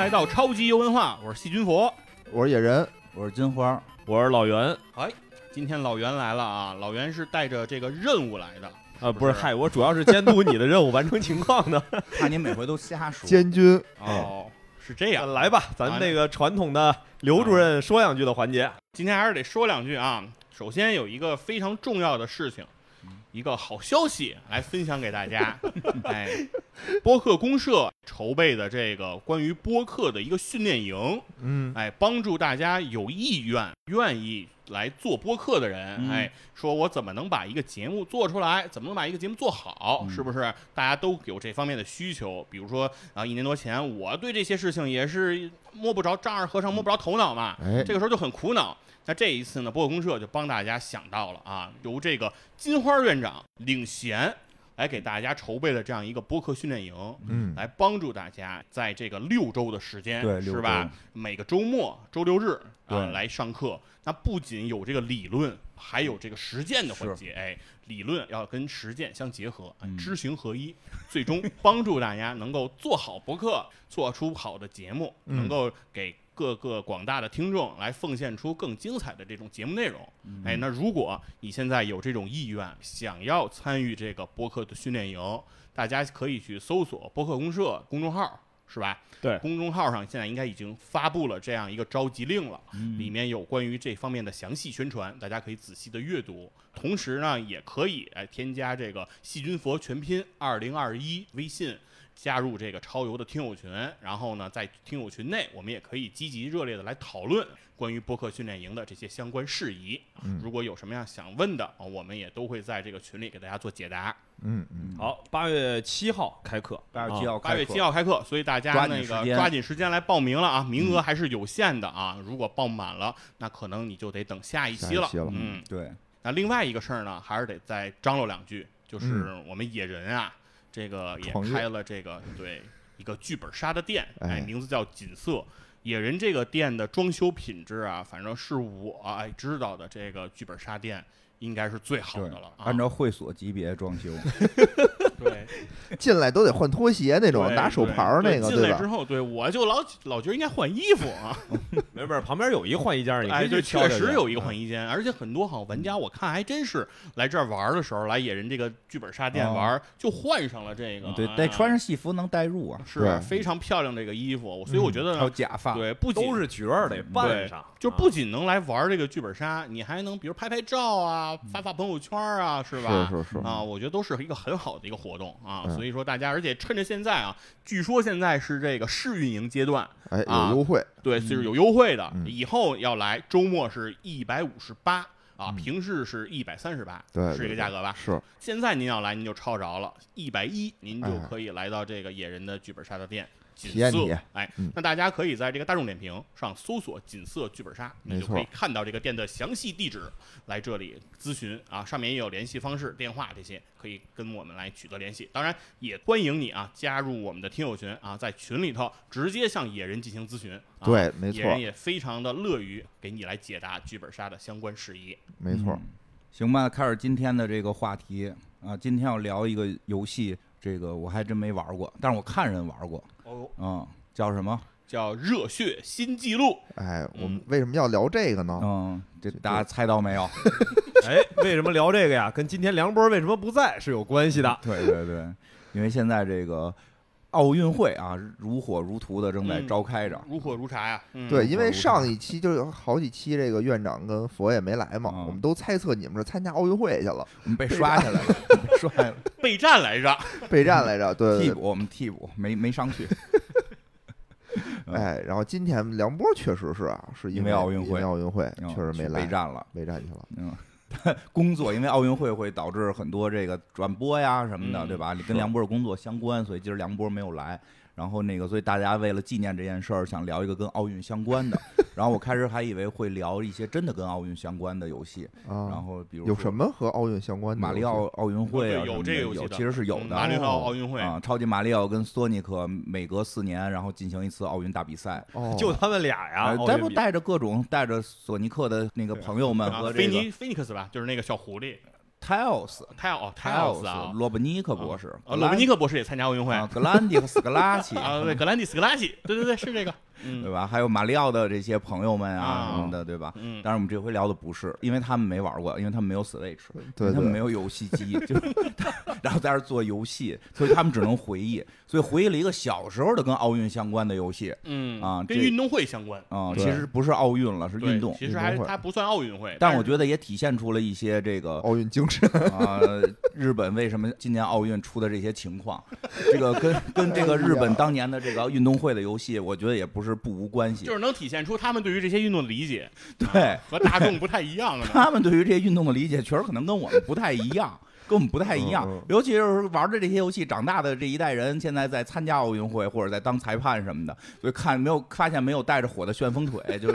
来到超级游文化，我是细菌佛。我是野人，我是金花，我是老袁哎，今天老袁来了啊！老袁是带着这个任务来的，啊，不是不是，嗨，我主要是监督你的任务完成情况的。怕你每回都瞎说。监军。哦，是这样。来吧，咱那个传统的刘主任说两句的环节。今天还是得说两句啊。首先有一个非常重要的事情，一个好消息来分享给大家。哎，播客公社筹备的这个关于播客的一个训练营，嗯，哎，帮助大家有意愿、愿意来做播客的人，嗯哎，说我怎么能把一个节目做出来，怎么能把一个节目做好，嗯是不是？大家都有这方面的需求。比如说啊，一年多前，我对这些事情也是摸不着丈二和尚摸不着头脑嘛，哎，这个时候就很苦恼。那这一次呢，博客公社就帮大家想到了啊，由这个金花院长领衔来给大家筹备了这样一个播客训练营。嗯，来帮助大家在这个六周的时间，对是吧？每个周末、周六日啊对来上课。那不仅有这个理论，还有这个实践的环节。哎，理论要跟实践相结合，知行合一，最终帮助大家能够做好博客，做出好的节目，嗯能够给各个广大的听众来奉献出更精彩的这种节目内容。嗯哎，那如果你现在有这种意愿，想要参与这个播客的训练营，大家可以去搜索播客公社公众号，是吧？对公众号上现在应该已经发布了这样一个召集令了，嗯里面有关于这方面的详细宣传，大家可以仔细的阅读。同时呢，也可以哎添加这个细菌佛全拼二零二一微信。加入这个超游的听友群，然后呢，在听友群内，我们也可以积极热烈的来讨论关于播客训练营的这些相关事宜。嗯如果有什么样想问的，啊我们也都会在这个群里给大家做解答。嗯嗯，好，八月七号开课，八月七啊号开课八月七号开课，所以大家那个抓紧时间来报名了啊，名额还是有限的啊。如果报满了，那可能你就得等下一期了。嗯，对，那另外一个事儿呢，还是得再张罗两句，就是嗯我们野人啊，这个也开了这个对一个剧本杀的店，哎哎，名字叫锦瑟。野人这个店的装修品质啊，反正是我哎知道的这个剧本杀店应该是最好的了啊。按照会所级别装修，对。进来都得换拖鞋那种，拿手牌儿那个，进来之后，对我就老老觉得应该换衣服。啊。没事，旁边有一换衣间，你可哎，以对，去挑挑去。确实有一个换衣间，而且很多好玩家，我看还真是来这儿玩的时候，来野人这个剧本杀店哦。玩，就换上了这个。对，啊得穿上戏服能代入啊，是非常漂亮这个衣服，所以我觉得还有，假发，对，不仅都是角儿得扮上，就不仅能来玩这个剧本杀，你还能比如拍拍照啊，发发朋友圈啊，是吧？是是是，啊，我觉得都是一个很好的一个活动啊，嗯。所以说大家，而且趁着现在啊，据说现在是这个试运营阶段，哎，啊有优惠，对，是有优惠的，嗯。以后要来周末是一百五十八啊，嗯。平时是一百三十八，对，是这个价格吧？是，现在您要来，您就抄着了，一百一，您就哎。可以来到这个野人的剧本杀的店。锦体验体瑟验，哎嗯，那大家可以在这个大众点评上搜索“锦瑟剧本杀”，你就可以看到这个店的详细地址，来这里咨询啊，上面也有联系方式、电话这些，可以跟我们来取得联系。当然，也欢迎你啊加入我们的听友群啊，在群里头直接向野人进行咨询。啊、对，没错野人，也非常的乐于给你来解答剧本杀的相关事宜。没错嗯，行吧，开始今天的这个话题啊，今天要聊一个游戏，这个我还真没玩过，但是我看人玩过，哦，嗯，叫什么？叫热血新纪录。哎，我嗯们为什么要聊这个呢？嗯，这大家猜到没有？哎，为什么聊这个呀？跟今天梁波为什么不在是有关系的。对对对，因为现在这个奥运会啊，如火如荼的正在嗯召开着。如火如茶呀、嗯、对，因为上一期就有好几期这个院长跟佛爷没来嘛，嗯我们都猜测你们是参加奥运会去了，我们被刷下来了，被 刷下来了。备战来着。备战来着，对对对替补，我们替补没没上去。嗯 哎，然后今天梁波确实是啊，是因为为奥运会因为奥运会嗯确实没来备，战了。备战去了。嗯，工作因为奥运会会导致很多这个转播呀什么的，嗯对吧？你跟梁波的工作相关，所以今儿梁波没有来。然后那个，所以大家为了纪念这件事儿，想聊一个跟奥运相关的。然后我开始还以为会聊一些真的跟奥运相关的游戏，然啊，后比如有什么和奥运相关的？马里奥奥运会啊有这个游戏其实是有的。嗯马里奥奥运会啊，超级马里奥跟索尼克每隔四年，然后进行一次奥运大比赛。哦，就他们俩呀呃，咱不带着各种带着索尼克的那个朋友们啊，和这个菲尼菲尼克斯吧，就是那个小狐狸。Tiles 泰哦泰奥斯 Tiles 啊，罗伯尼克博士，哦罗伯尼克博士也参加奥运会。啊，格兰迪和斯格拉奇。啊，对，格兰迪斯格拉奇，对对对，是这个，嗯对吧？还有马里奥的这些朋友们啊啊什么的，对吧？嗯，当然，我们这回聊的不是，因为他们没玩过，因为他们没有 Switch，对对他们没有游戏机，就 然后在这做游戏，所以他们只能回忆，所以回忆了一个小时候的跟奥运相关的游戏嗯啊这跟运动会相关，啊、对其实不是奥运了，是运动。其实还它不算奥运会，但是我觉得也体现出了一些这个奥运精神，啊、日本为什么今年奥运出的这些情况，这个跟跟这个日本当年的这个运动会的游戏，我觉得也不是不无关系就。是能体现出他们对于这些运动的理解，对啊和大众不太一样的。他们对于这些运动的理解，确实可能跟我们不太一样，跟我们不太一样。尤其是玩着这些游戏长大的这一代人，现在在参加奥运会或者在当裁判什么的，所以看没有发现没有带着火的旋风腿，就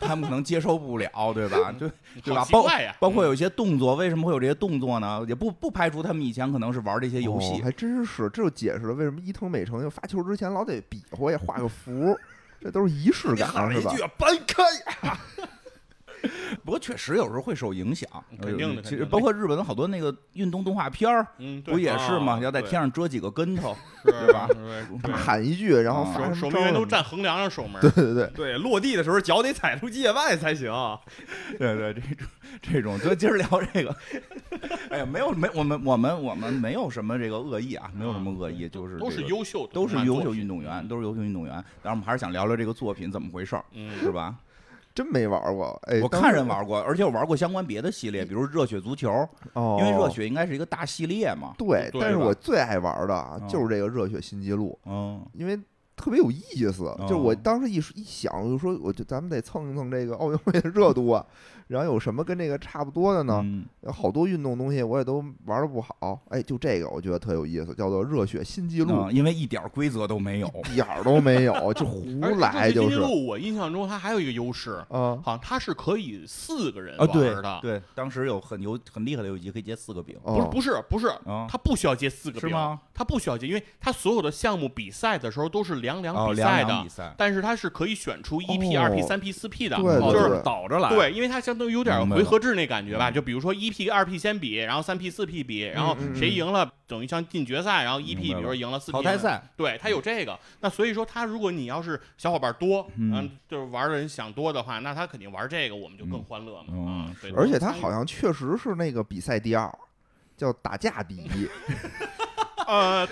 他们可能接受不了，对吧？对对吧包，包括有一些动作，为什么会有这些动作呢？也不不排除他们以前可能是玩这些游戏哦。还真是，这就解释了为什么伊藤美诚就发球之前老得比划呀，画个符，这都是仪式感，是吧？搬开。不过确实有时候会受影响，肯定的其实包括日本好多那个运动动画片儿，嗯，不也是吗？啊要在天上折几个跟头，对吧对大对喊一句，然后守守门员都站横梁上守门，对对对，对，落地的时候脚得踩出界外才行。对对，这种这种，就今儿聊这个。哎呀，没有没我们我们我们没有什么这个恶意啊，没有什么恶意，就是都是优秀，都是优秀运动员，都是优秀运动员。当然，我们还是想聊聊这个作品怎么回事儿，嗯，是吧？真没玩过。哎，我看人玩过，而且我玩过相关别的系列，比如热血足球，哦，因为热血应该是一个大系列嘛。对，对但是我最爱玩的就是这个热血新纪录，嗯，因为特别有意思。就是我哦当时一一想，我就说，我就咱们得蹭一蹭这个奥运会的热度啊。然后有什么跟这个差不多的呢？嗯有好多运动东西我也都玩的不好。哎，就这个我觉得特有意思，叫做热血新纪录，嗯因为一点儿规则都没有。一点儿都没有，就胡 来就是。新纪录我印象中它还有一个优势，啊，好像它是可以四个人啊，对玩的，对，当时有很有很厉害的游戏机可以接四个饼哦，不是不是不是，啊，它不需要接四个饼是吗？它不需要接，因为它所有的项目比赛的时候都是两两哦，比赛的但是它是可以选出一 P、哦二 P、三 P、四 P 的，就是就是倒着来。对，因为它相当于有点回合制那感觉吧，嗯就比如说一 P、二 P 先比，然后三 P、四 P 比，然后谁赢了等于像进决赛，然后一 P 比如说赢了四 P 淘汰，赛，对，他有这个。那所以说，他如果你要是小伙伴多，嗯嗯，就是玩的人想多的话，那他肯定玩这个，我们就更嗯欢乐嘛嗯啊。而且他好像确实是那个比赛第二，叫打架第一。呃，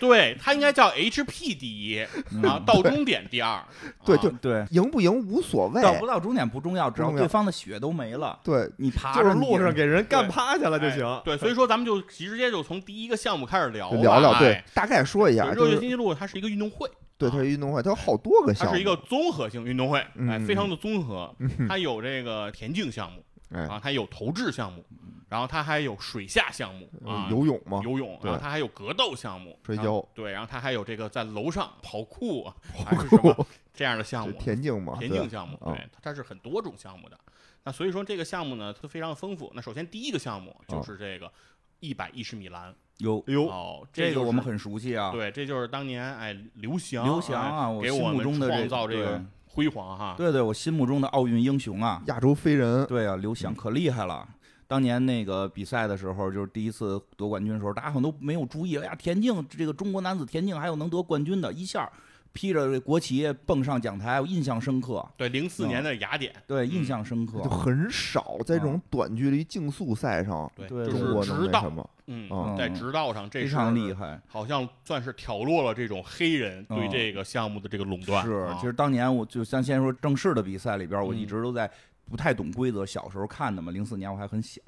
对，他应该叫 HP 第一，嗯然后到终点第二。啊对就对，赢不赢无所谓，到不到终点不重要，只要对方的血都没了，对，你爬就是着路上给人干趴下了就哎行。对，所以说咱们就直接就从第一个项目开始聊聊聊对哎，大概说一下，对就是热血新纪录它是一个运动会，对，它是运动会，它有好多个项目，它是一个综合性运动会，哎，嗯非常的综合。嗯它有这个田径项目哎啊，它有投掷项目，然后它还有水下项目啊，游泳嘛，游泳，对。然后它还有格斗项目，摔跤。对，然后它还有这个在楼上跑酷啊，还是什么这样的项目，田径嘛，田径项目，啊对，它它是很多种项目的。那所以说这个项目呢，它非常的丰富。那首先第一个项目就是这个一百一十米栏，有哦，就是这个我们很熟悉啊，对，这就是当年哎刘翔刘翔啊，哎我心给我们目中的这创造这个辉煌哈。对对，我心目中的奥运英雄啊，亚洲飞人，对啊，刘翔可厉害了。当年那个比赛的时候，就是第一次夺冠军的时候，大家可能都没有注意。哎呀，田径这个中国男子田径还有能得冠军的，一下披着这国旗蹦上讲台，我印象深刻。对，零四年的雅典，对，嗯印象深刻就。很少在这种短距离竞速赛上，就中国是直道能那什，么，嗯，嗯在直道上这常厉害，好像算是挑落了这种黑人对嗯这个项目的这个垄断。是啊，其实当年我就像先说正式的比赛里边，我一嗯直都在不太懂规则，小时候看的嘛，零四年我还很小。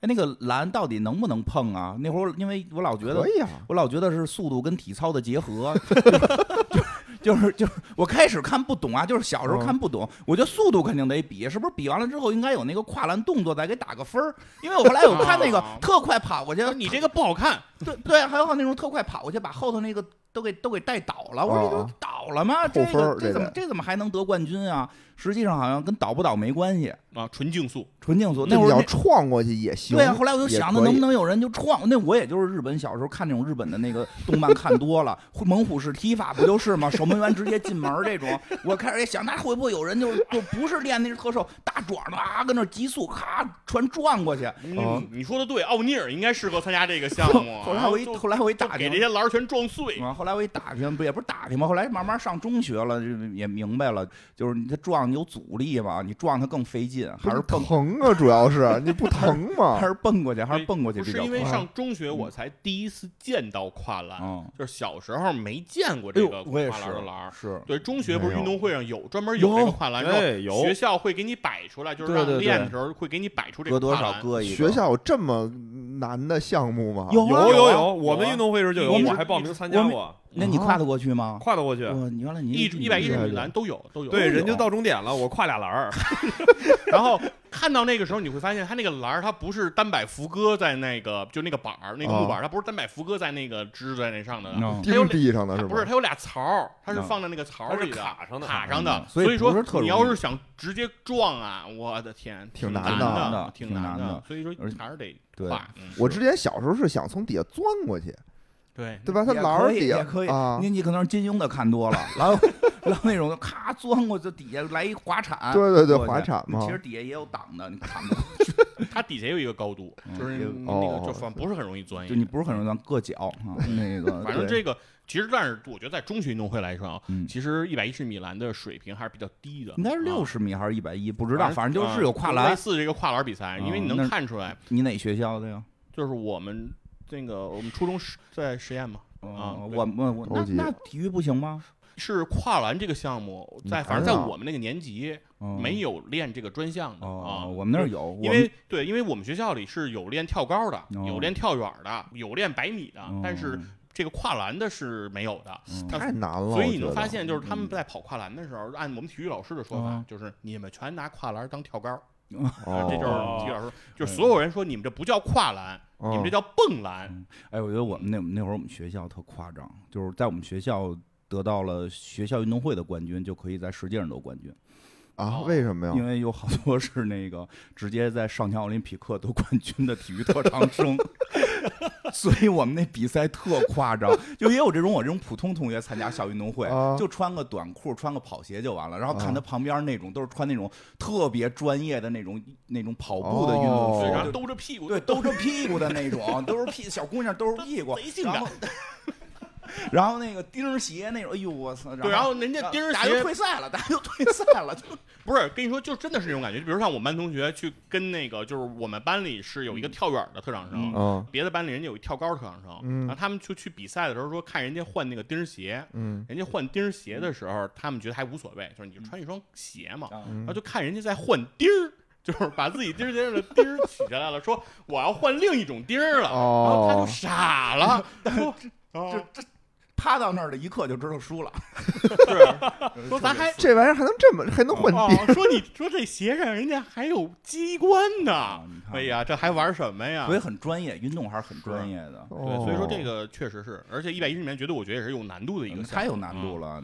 哎，那个篮到底能不能碰啊？那会儿因为我老觉得可以啊，我老觉得是速度跟体操的结合，就就是就是我开始看不懂啊，就是小时候看不懂，我觉得速度肯定得比，是不是比完了之后应该有那个跨栏动作再给打个分儿？因为我后来有看那个啊特快跑过去，你这个不好看，对对，还有那种特快跑过去把后头那个都给都给带倒了，我说这哦。都倒倒了吗？这分儿个这怎么这这怎么还能得冠军啊？实际上好像跟倒不倒没关系，啊，纯竞速，纯竞速。那你要那会儿要撞过去也行。对啊，后来我就想，那也可以能不能有人就撞？那我也就是日本小时候看那种日本的那个动漫看多了，猛虎式踢法不就是吗？守门员直接进门这种。我开始也想，那会不会有人就就不是练那是特瘦，大爪子啊，跟那急速咔全撞过去。嗯你你说的对，奥尼尔应该适合参加这个项目。后来我一后来我一打听给这，些篮儿全撞碎。啊，后来我一打听，不也不是打听吗，后来慢慢上中学了，就也明白了，就是你这撞有阻力嘛，你撞它更费劲，还是蹦疼啊，主要是你不疼吗 还？是蹦过去，还是蹦过去不是因为。上中学我才第一次见到跨栏，嗯，就是小时候没见过这个跨栏的栏儿。是对，中学不是运动会上有专门有这个跨栏，然后哎有学校会给你摆出来，就是练的时候会给你摆出这个跨栏。少搁一个。学校有这么难的项目吗？有啊有有啊，我们运动会时就有，我还报名参加过，那你跨得过去吗？跨得过去。哇，你原来你一一百一十米栏都有都有。对，人就到终点了，我跨俩栏儿。然后看到那个时候，你会发现它那个栏儿，它不是单摆扶搁在那个就那个板儿那个木板儿，它不是单摆扶搁在那个支在那上的，嗯它有钉地上的是不是，它有俩槽儿，它是嗯放在那个槽儿里是卡上的卡上的嗯。所以以说你要是想直接撞啊，我的天，挺难的的，挺挺难的的。所以说还是得对跨。嗯我之前小时候是想从底下钻过去，对对吧？它也可以栏儿底下也可以啊，你你可能是金庸的看多了，然后 然后那种咔钻过去，底下来一滑铲，对对对滑铲嘛其实底下也有挡的，你看不到，它底下有一个高度，嗯就是那哦个就反不是很容易钻。就你不是很容易钻硌脚啊，那个反正这个其实，但是我觉得在中学运动会来说啊，嗯其实一百一十米栏的水平还是比较低的，应该是六十，米还是一百一，不知道，反正就是啊有跨栏类。似这个跨栏比赛，因为你能看出来，你哪学校的呀？就是我们那个我们初中实在实验嘛，啊我我我那那体育不行吗？是跨栏这个项目，在反正在我们那个年级哦没有练这个专项的哦，啊。我们那儿有，因为对，因为我们学校里是有练跳高的，哦有练跳远的，有练百米的，但是哦这个跨栏的是没有的。太难了。所以你能发现，就是他们嗯在跑跨栏的时候，按我们体育老师的说法嗯，就是你们全拿跨栏当跳高，哦啊，这就是哦体育老师，就是所有人说你们这不叫跨栏，哦你们这叫蹦篮。哎，我觉得我们那那会儿我们学校特夸张，就是在我们学校得到了学校运动会的冠军，就可以在世界上得冠军，啊？为什么呀？因为有好多是那个直接在上跳奥林匹克得冠军的体育特长生。所以我们那比赛特夸张，就也有这种我这种普通同学参加校运动会，啊就穿个短裤、穿个跑鞋就完了，然后看啊他旁边那种都是穿那种特别专业的那种那种跑步的运动哦服，然后兜着屁股，对，兜着屁股的那种，都是屁小姑娘兜着屁股，贼性感然后 然后那个钉鞋那种，哎呦我操！对，然后人家钉鞋大家就鞋退赛了，大家就退赛了，就 不是跟你说，就真的是那种感觉。就比如像我们班同学去跟那个，就是我们班里是有一个跳远的特长生，嗯别的班里人家有一跳高的特长生，嗯然后他们就去比赛的时候说看人家换那个钉鞋，嗯人家换钉鞋的时候，他们觉得还无所谓，就是你就穿一双鞋嘛，嗯然后就看人家在换钉儿。就是把自己钉儿鞋上的钉儿取下来了，说我要换另一种钉儿了，然后他就哦，傻了，说 哦这这趴到那儿的一刻就知道输了。是 说咱还这玩意儿还能这么还能换哦地？，说你说这鞋上人家还有机关呢啊，你看哎呀，这还玩什么呀？所以很专业，运动还是很专业的，对，所以说这哦个确实是，而且一百一十里面绝对我觉得也是有难度的一个太有难度了。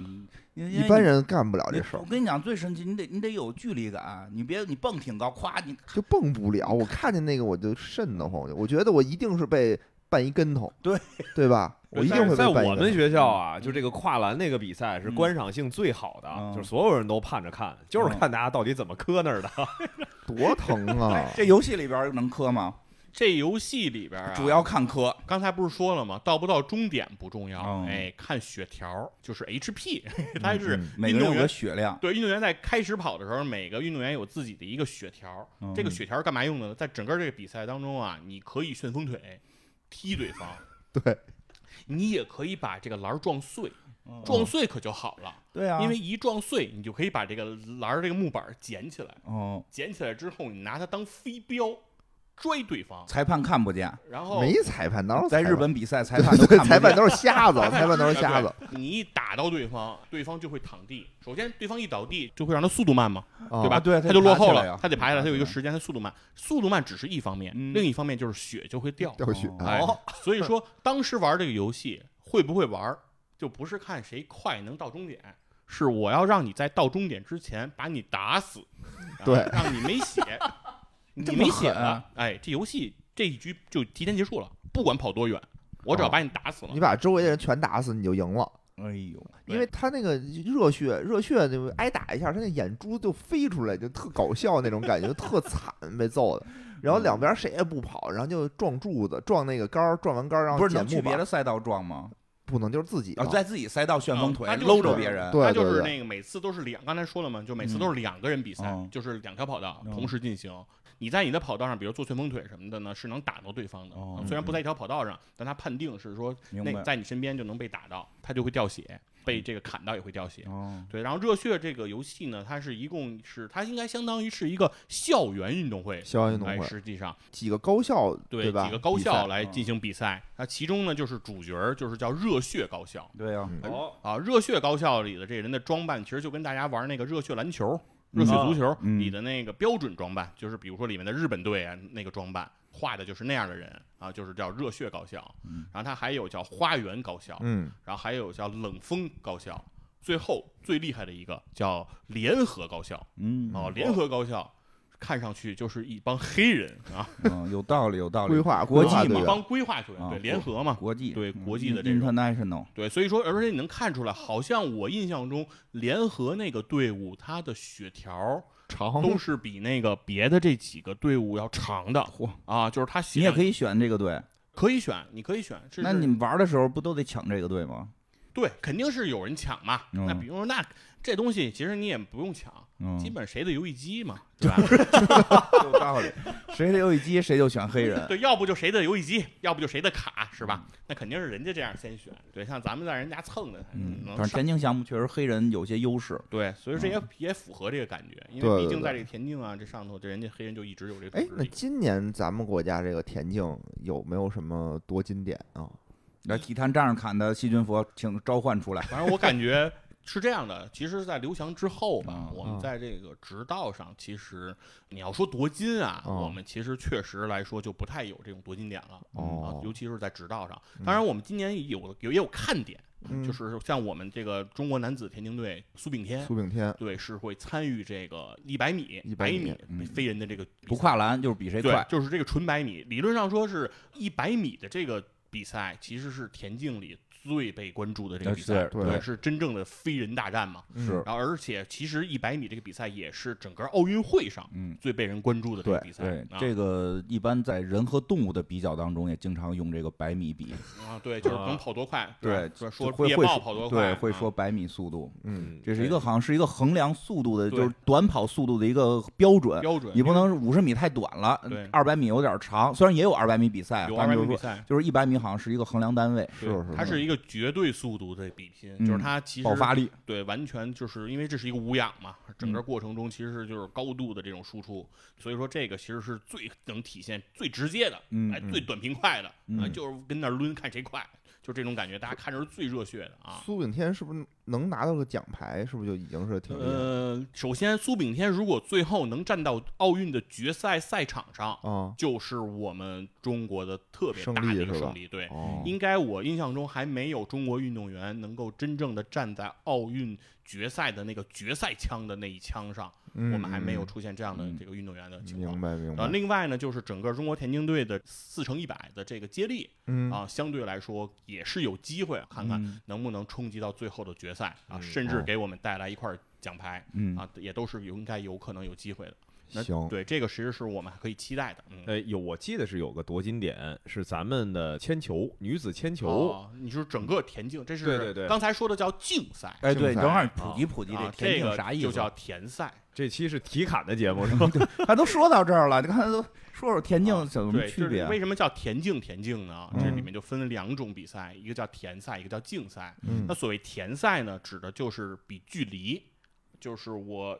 一般。人干不了这事儿我，跟你讲，最神奇，你得你得有距离感，你别你蹦挺高，咵你就蹦不了。我看见那个我就瘆得慌，我觉得我一定是被绊一跟头，对对吧？我一定会在。我们学校啊，就这个跨栏那个比赛是嗯观赏性最好的，嗯就是所有人都盼着看，就是看大家到底怎么磕那儿的。多疼啊！这游戏里边能磕吗？这游戏里边啊，主要看磕。刚才不是说了吗？到不到终点不重要，嗯哎，看血条，就是 HP，它是嗯每个人有个运动员。血量，对，运动员在开始跑的时候，每个运动员有自己的一个血条。嗯这个血条干嘛用的呢？在整个这个比赛当中啊，你可以旋风腿踢对方，对，你也可以把这个篮儿撞碎，嗯。撞碎可就好了。对啊，因为一撞碎，你就可以把这个篮儿这个木板儿捡起来，哦，捡起来之后，你拿它当飞镖拽对方，裁判看不见，然后没裁判，哪有在日本比赛裁判 都看不见。裁判都是瞎子，裁判都是瞎子。你一打到对方，对方就会躺地。首先，对方一倒地就会让他速度慢嘛，啊对吧？对他就落后了他得爬下来，他有一个时间，他速度慢。速度慢只是一方面，嗯另一方面就是血就会掉。掉血哦哎哦，所以说当时玩这个游戏会不会玩，就不是看谁快能到终点，是我要让你在到终点之前把你打死，啊对让你没血，你这么没血狠啊了，哎，这游戏这一局就提前结束了，不管跑多远，我只要把你打死了，你把周围的人全打死，你就赢了。哎呦，因为他那个热血，热血就挨打一下，他那眼珠就飞出来，就特搞笑那种感觉，特惨，被揍的。然后两边谁也不跑，然后就撞柱子，撞那个杆儿，撞完杆儿然后不是能去别的，赛道撞吗？不能就是自己。在自己赛道旋风腿嗯就是搂着别人，对他就是那个每次都是两，刚才说了嘛，就每次嗯都是两个人比赛，哦就是两条跑道哦同时进行。你在你的跑道上，比如做旋风腿什么的呢，是能打到对方的。哦啊虽然不在一条跑道上，但他判定是说那在你身边就能被打到，他就会掉血，被这个砍到也会掉血。哦，对，然后热血这个游戏呢，它是一共是它应该相当于是一个校园运动会。哎，校园运动会，实际上几个高校对吧？几个高校来进行比赛，那其中呢就是主角儿就是叫热血高校。对呀，嗯哦，啊，热血高校里的这人的装扮，其实就跟大家玩那个热血篮球、热血足球嗯里的那个标准装扮，就是比如说里面的日本队啊那个装扮，画的就是那样的人啊，就是叫热血高校。嗯然后他还有叫花园高校，嗯，然后还有叫冷风高校，最后最厉害的一个叫联合高校。嗯，哦，联合高校看上去就是一帮黑人啊，嗯，有道理，有道理，规划国际嘛帮规划球员，啊对，联合嘛，国际对嗯国际的这种。International，对，所以说，而且你能看出来，好像我印象中联合那个队伍，它的血条长。都是比那个别的这几个队伍要长的。嚯。啊，就是他你也可以选这个队，可以选，你可以选。那你们玩的时候不都得抢这个队吗？对，肯定是有人抢嘛。嗯。那比如说，那这东西其实你也不用抢，嗯，基本谁的游戏机嘛，对吧？有道理，谁的游戏机谁就选黑人，对，要不就谁的游戏机，要不就谁的卡，是吧？那肯定是人家这样先选。对，像咱们在人家蹭的，嗯，能上反正田径项目确实黑人有些优势，对，所以这也、嗯也符合这个感觉，因为毕竟在这个田径啊这上头，这人家黑人就一直有这个哎。那今年咱们国家这个田径有没有什么夺金点啊？那体坛仗上砍的细菌佛，请召唤出来。反正我感觉是这样的，其实，在刘翔之后吧，嗯我们嗯。在这个直道上，其实你要说夺金啊，嗯。我们其实确实来说就不太有这种夺金点了。啊哦，尤其是在直道上，嗯。当然我们今年有有也有看点，嗯就是像我们这个中国男子田径队苏炳添，苏炳添，对，是会参与这个一百米、100百米嗯。飞人的这个不跨栏就是比谁对快，，就是这个纯百米，理论上说是一百米的这个比赛，其实是田径里最被关注的这个比赛，是对是真正的飞人大战嘛。嗯是然后，而且其实一百米这个比赛也是整个奥运会上嗯。最被人关注的这个比赛。对，啊这个一般在人和动物的比较当中，也经常用这个百米比。啊，对，就是能跑多快，对说说会会跑多快，对，会啊说百米速度，嗯，这是一个好像是一个衡量速度的，就是短跑速度的一个标准。标准，你不能五十米太短了对，二百米有点长，虽然也有二百米比赛，有二百但是就是说，米比赛。就是一百米好像是一个衡量单位，是它是一个绝对速度的比拼，嗯就是它其实爆发力。对，完全就是因为这是一个无氧嘛，整个嗯过程中其实就是高度的这种输出，所以说这个其实是最能体现最直接的，嗯哎，最短平快的，就是跟那抡看谁快，就这种感觉，大家看着是最热血的啊。苏炳添是不是能拿到个奖牌？是不是就已经是挺呃，首先苏炳添如果最后能站到奥运的决赛赛场上，啊？就是我们中国的特别大的一个胜利对。哦，应该我印象中还没有中国运动员能够真正的站在奥运决赛的那个决赛枪的那一枪上，嗯我们还没有嗯出现这样的嗯这个运动员的情况明。白明白呃，，另外呢，就是整个中国田径队的四乘一百的这个接力嗯啊，相对来说也是有机会看看嗯能不能冲击到最后的决赛啊，甚至给我们带来一块奖牌嗯啊，也都是有应该有可能有机会的。那行，对，这个其实是我们可以期待的。嗯，呃，有我记得是有个夺金点，是咱们的铅球，女子铅球。哦，你说整个田径，这是对对对刚才说的叫竞赛。哎，对，等会儿普及普及这，田这个径啥意思？就叫田赛。这期是体感的节目是吧？他都说到这儿了，你刚才都说说田径怎么对，区别啊？就是为什么叫田径？田径呢？这里嗯面就分两种比赛，一个叫田赛，一个叫竞赛。嗯那所谓田赛呢，指的就是比距离，就是我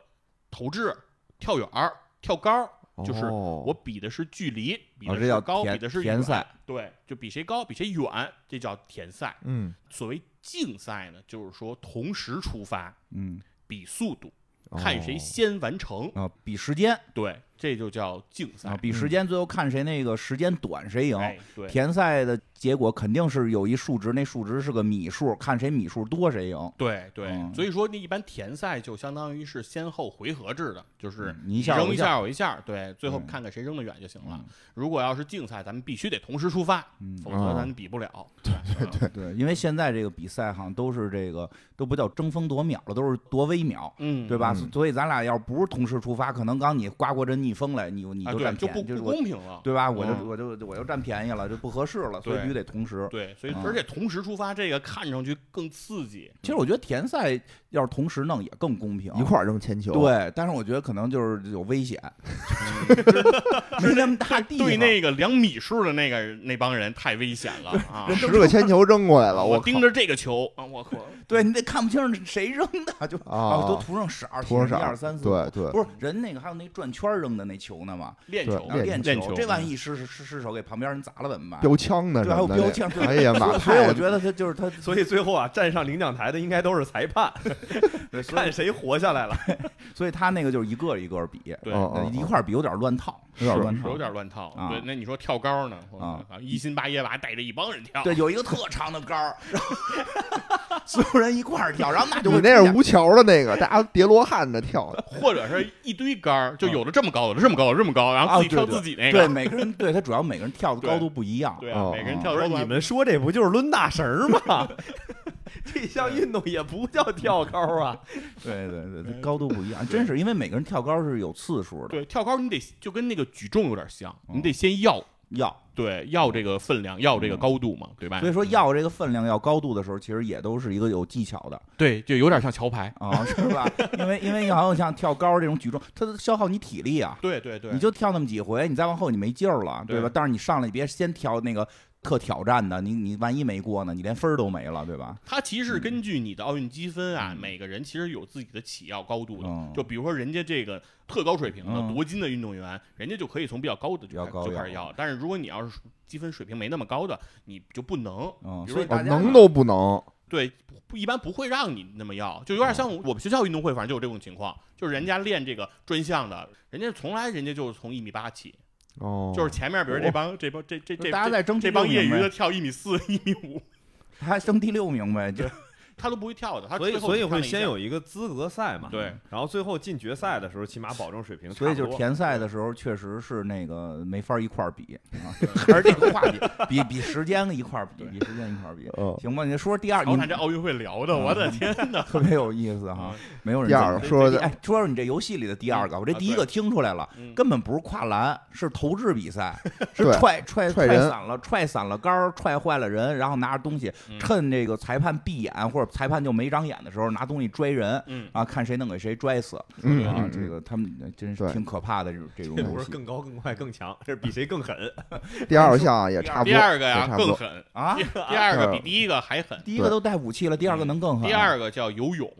投掷、跳远儿、跳高儿，就是哦我比的是距离，比的是高，田比的是远赛。对，就比谁高，比谁远，这叫田赛。嗯所谓竞赛呢，就是说同时出发，嗯比速度，看谁哦。先完成。啊，比时间，对，这就叫竞赛啊，。比时间最后看谁那个时间短谁赢。哎，对，田赛的结果肯定是有一数值，那数值是个米数，看谁米数多谁赢。对对，嗯所以说那一般田赛就相当于是先后回合制的，就是嗯你一下我扔一一下下我一下，对，最后嗯看看谁扔得远就行了嗯。如果要是竞赛，咱们必须得同时出发，嗯否则哦咱比不了。对对对对，因为现在这个比赛好像都是这个都不叫争分夺秒了，都是夺微秒。嗯，对吧？嗯所以咱俩要不是同时出发，可能刚你刮过这逆风来，你你啊，就占就不不便宜，就是我公平了。对吧？我就嗯我就我就占便宜了，就不合适了，所以必须得同时。对，所以嗯而且同时出发，这个看上去更刺激。其实我觉得田赛要是同时弄也更公平，一块儿扔铅球，，对，但是我觉得可能就是有危险，没那么大地方。对那个两米数的那个那帮人太危险了 啊！十个铅球扔过来了，我盯着这个球啊，我靠！对你得看不清是谁扔的，就啊都涂上色儿，涂上色儿一二三四，对对不是人那个还有那转圈扔的那球呢嘛，对练球，练练球，这万一失失失手给旁边人砸了怎么办？标枪呢对，还有标枪，哎呀妈，所以我觉得他就是他，所以最后啊，站上领奖台的应该都是裁判 看谁活下来了。所以他那个就是一个一个比，对，一块比有点乱套，有点是乱套，有点乱套。啊对，那你说跳高呢？啊靠一心八耶娃带着一帮人跳，对，有一个特长的杆儿，然后所有人一块儿跳，然后那就会你那是无桥的那个，大家叠罗汉的跳，或者是一堆杆儿，就有的这么高，这么高，的这么高，然后自己跳自己那个对个。每个人对他主要每个人跳的高度不一样，对啊，哦每个人跳的高度还你们说这不就是抡大绳儿吗？这项运动也不叫跳高啊。对对对对，高度不一样，真是因为每个人跳高是有次数的，对跳高，你得就跟那个举重有点像，嗯你得先要要，对要这个分量，要这个嗯高度嘛，对吧？所以说要这个分量要高度的时候，其实也都是一个有技巧的对，就有点像桥牌。啊，是吧？因为 因为你好像像跳高这种举重，它都消耗你体力啊，对对对，你就跳那么几回，你再往后你没劲儿了，对吧？对但是你上来你别先跳那个特挑战的，你你万一没过呢，你连分儿都没了，对吧？它其实是根据你的奥运积分啊，嗯每个人其实有自己的起要高度的。嗯就比如说人家这个特高水平的嗯夺金的运动员，人家就可以从比较高的就开始要。但是如果你要是积分水平没那么高的，你就不能。嗯，比如说哦所以大家能都不能，对，不一般不会让你那么要，就有点像我们学校运动会，反正就有这种情况，就是人家练这个专项的，人家从来人家就是从一米八起，哦，就是前面比如这帮这帮这这这大家在争这帮业余的跳一米四、一米五，还争第六名呗，就他都不会跳的，他所以最后所以会先有一个资格赛嘛，对，然后最后进决赛的时候，起码保证水平。所以就是田赛的时候，确实是那个没法一块儿比啊，还是这个话题，比。比时间一块儿比，比时间一块儿比，嗯，行吧？你说说第二，你看这奥运会聊的，我的天哪！特别有意思哈啊，没有人第二说的。哎，说说你这游戏里的第二个，我这啊第一个听出来了，嗯。根本不是跨栏，是投掷比赛，是踹踹踹散了，踹散了杆儿，踹坏了人，然后拿着东西，嗯。趁这个裁判闭眼或者裁判就没长眼的时候，拿东西拽人。嗯，啊，看谁能给谁拽死啊！嗯啊这个他们真是挺可怕的这种这种这不是更高、更快、更强，这是比谁更狠。第二项也差不多，第二个呀更狠，啊！第第二个比第一个还狠。第一个都带武器了，第二个能更狠。第二个叫游泳，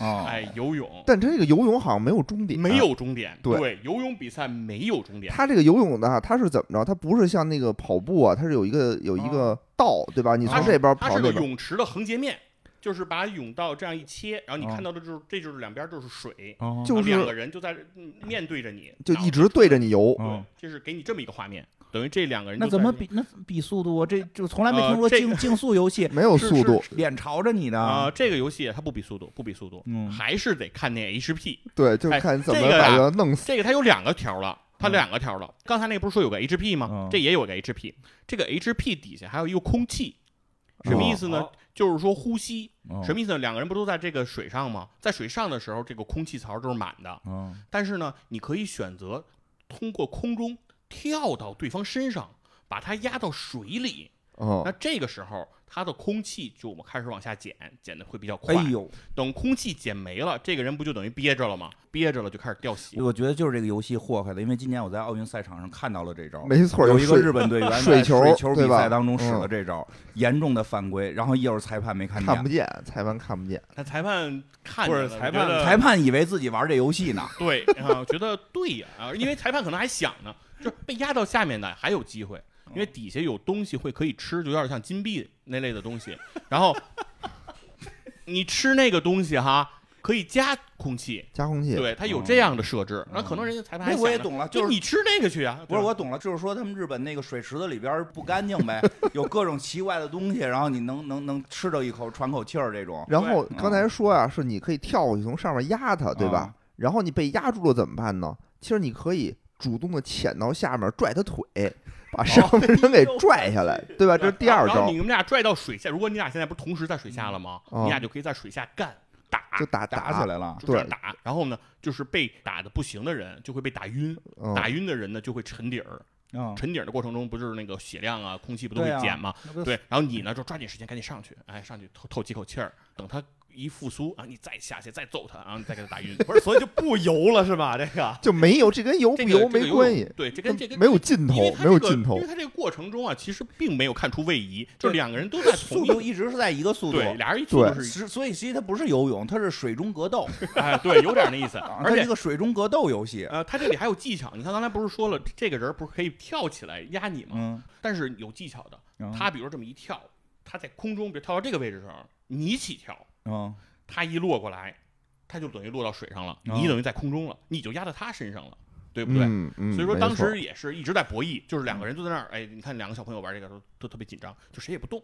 啊，哎，游泳但这个游泳好像没有终点，没。有终点，对对，游泳比赛没有终点，他这个游泳的，它是怎么着？它不是像那个跑步啊，它是有一个有一个道，对吧？你从这边它是个泳池的横截面，就是把甬道这样一切，然后你哦看到的就是这就是两边就是水，哦就然后两个人就在嗯面对着你，就一直对着你游。对哦，这是给你这么一个画面，等于这两个人就那怎么比？那比速度啊？这就从来没呃听说这竞竞速游戏 没有是速度，是脸朝着你的啊？这个游戏它不比速度，不比速度，嗯还是得看那 HP。对，就哎看怎么这个呀把它弄死。这个它有两个条了，它嗯两个条了。刚才那个不是说有个 HP 吗嗯？这也有个 HP，这个 HP 底下还有一个空气，什么意思呢哦？就是说呼吸，哦什么意思呢？两个人不都在这个水上吗？在水上的时候，这个空气槽都是满的，哦但是呢，你可以选择通过空中跳到对方身上，把它压到水里。哦那，这个时候，它的空气就我们开始往下减，减的会比较快。哎呦，等空气减没了，这个人不就等于憋着了吗？憋着了就开始掉血。我觉得就是这个游戏祸害的，因为今年我在奥运赛场上看到了这招。没错，有一个日本队员 在水球水球比赛当中使了嗯这招，严重的犯规，然后一会儿裁判没看见，看不见，裁判看不见。那裁判看不是裁判裁判以为自己玩这游戏呢。对啊，觉得对呀啊，因为裁判可能还想呢，就是被压到下面的还有机会，因为底下有东西会可以吃，就有点像金币那类的东西。然后 你吃那个东西哈，可以加空气，加空气，对，它有这样的设置。那可能人家裁判还想着那我也懂了，就是你吃那个去啊，不是我懂了，就是说他们日本那个水池子里边儿不干净呗，有各种奇怪的东西，然后你能能能吃着一口喘口气儿这种。然后刚才说呀，是你可以跳过去从上面压它，对吧啊？然后你被压住了怎么办呢？其实你可以主动的潜到下面拽他腿，把上面人给拽下来，对吧？这是第二招然后你，们俩拽到水下，如果你俩现在不是同时在水下了吗？嗯你俩就可以在水下干打，就打打起来了，对打。然后呢，就是被打的不行的人就会被打晕，嗯打晕的人呢就会沉底儿。嗯，沉底儿的过程中，不就是那个血量啊、空气不都会减吗？对，然后你呢就抓紧时间赶紧上去，哎，上去透透几口气儿，等他一复苏啊，你再下去再揍他，然后你再给他打晕。不是，所以就不游了是吧？这个 就没有这跟游不这个游没关系，对，这跟这跟没有尽头因为，他没有尽头因为。他这个过程中啊，其实并没有看出位移，就两个人都在同速一度一直是在一个速度。对，俩人一速度是，所以其实它不是游泳，它是水中格斗，哎，对，有点那意思。啊而且一个水中格斗游戏。呃，他这里还有技巧。你看刚才不是说了，这个人不是可以跳起来压你吗？嗯，但是有技巧的。嗯他比如这么一跳，他在空中，比如跳到这个位置上，你起跳，嗯他一落过来，他就等于落到水上了，哦你等于在空中了，你就压到他身上了，对不对？嗯嗯，所以说当时也是一直在博弈，就是两个人都在那儿，哎，你看两个小朋友玩这个都都特别紧张，就谁也不动，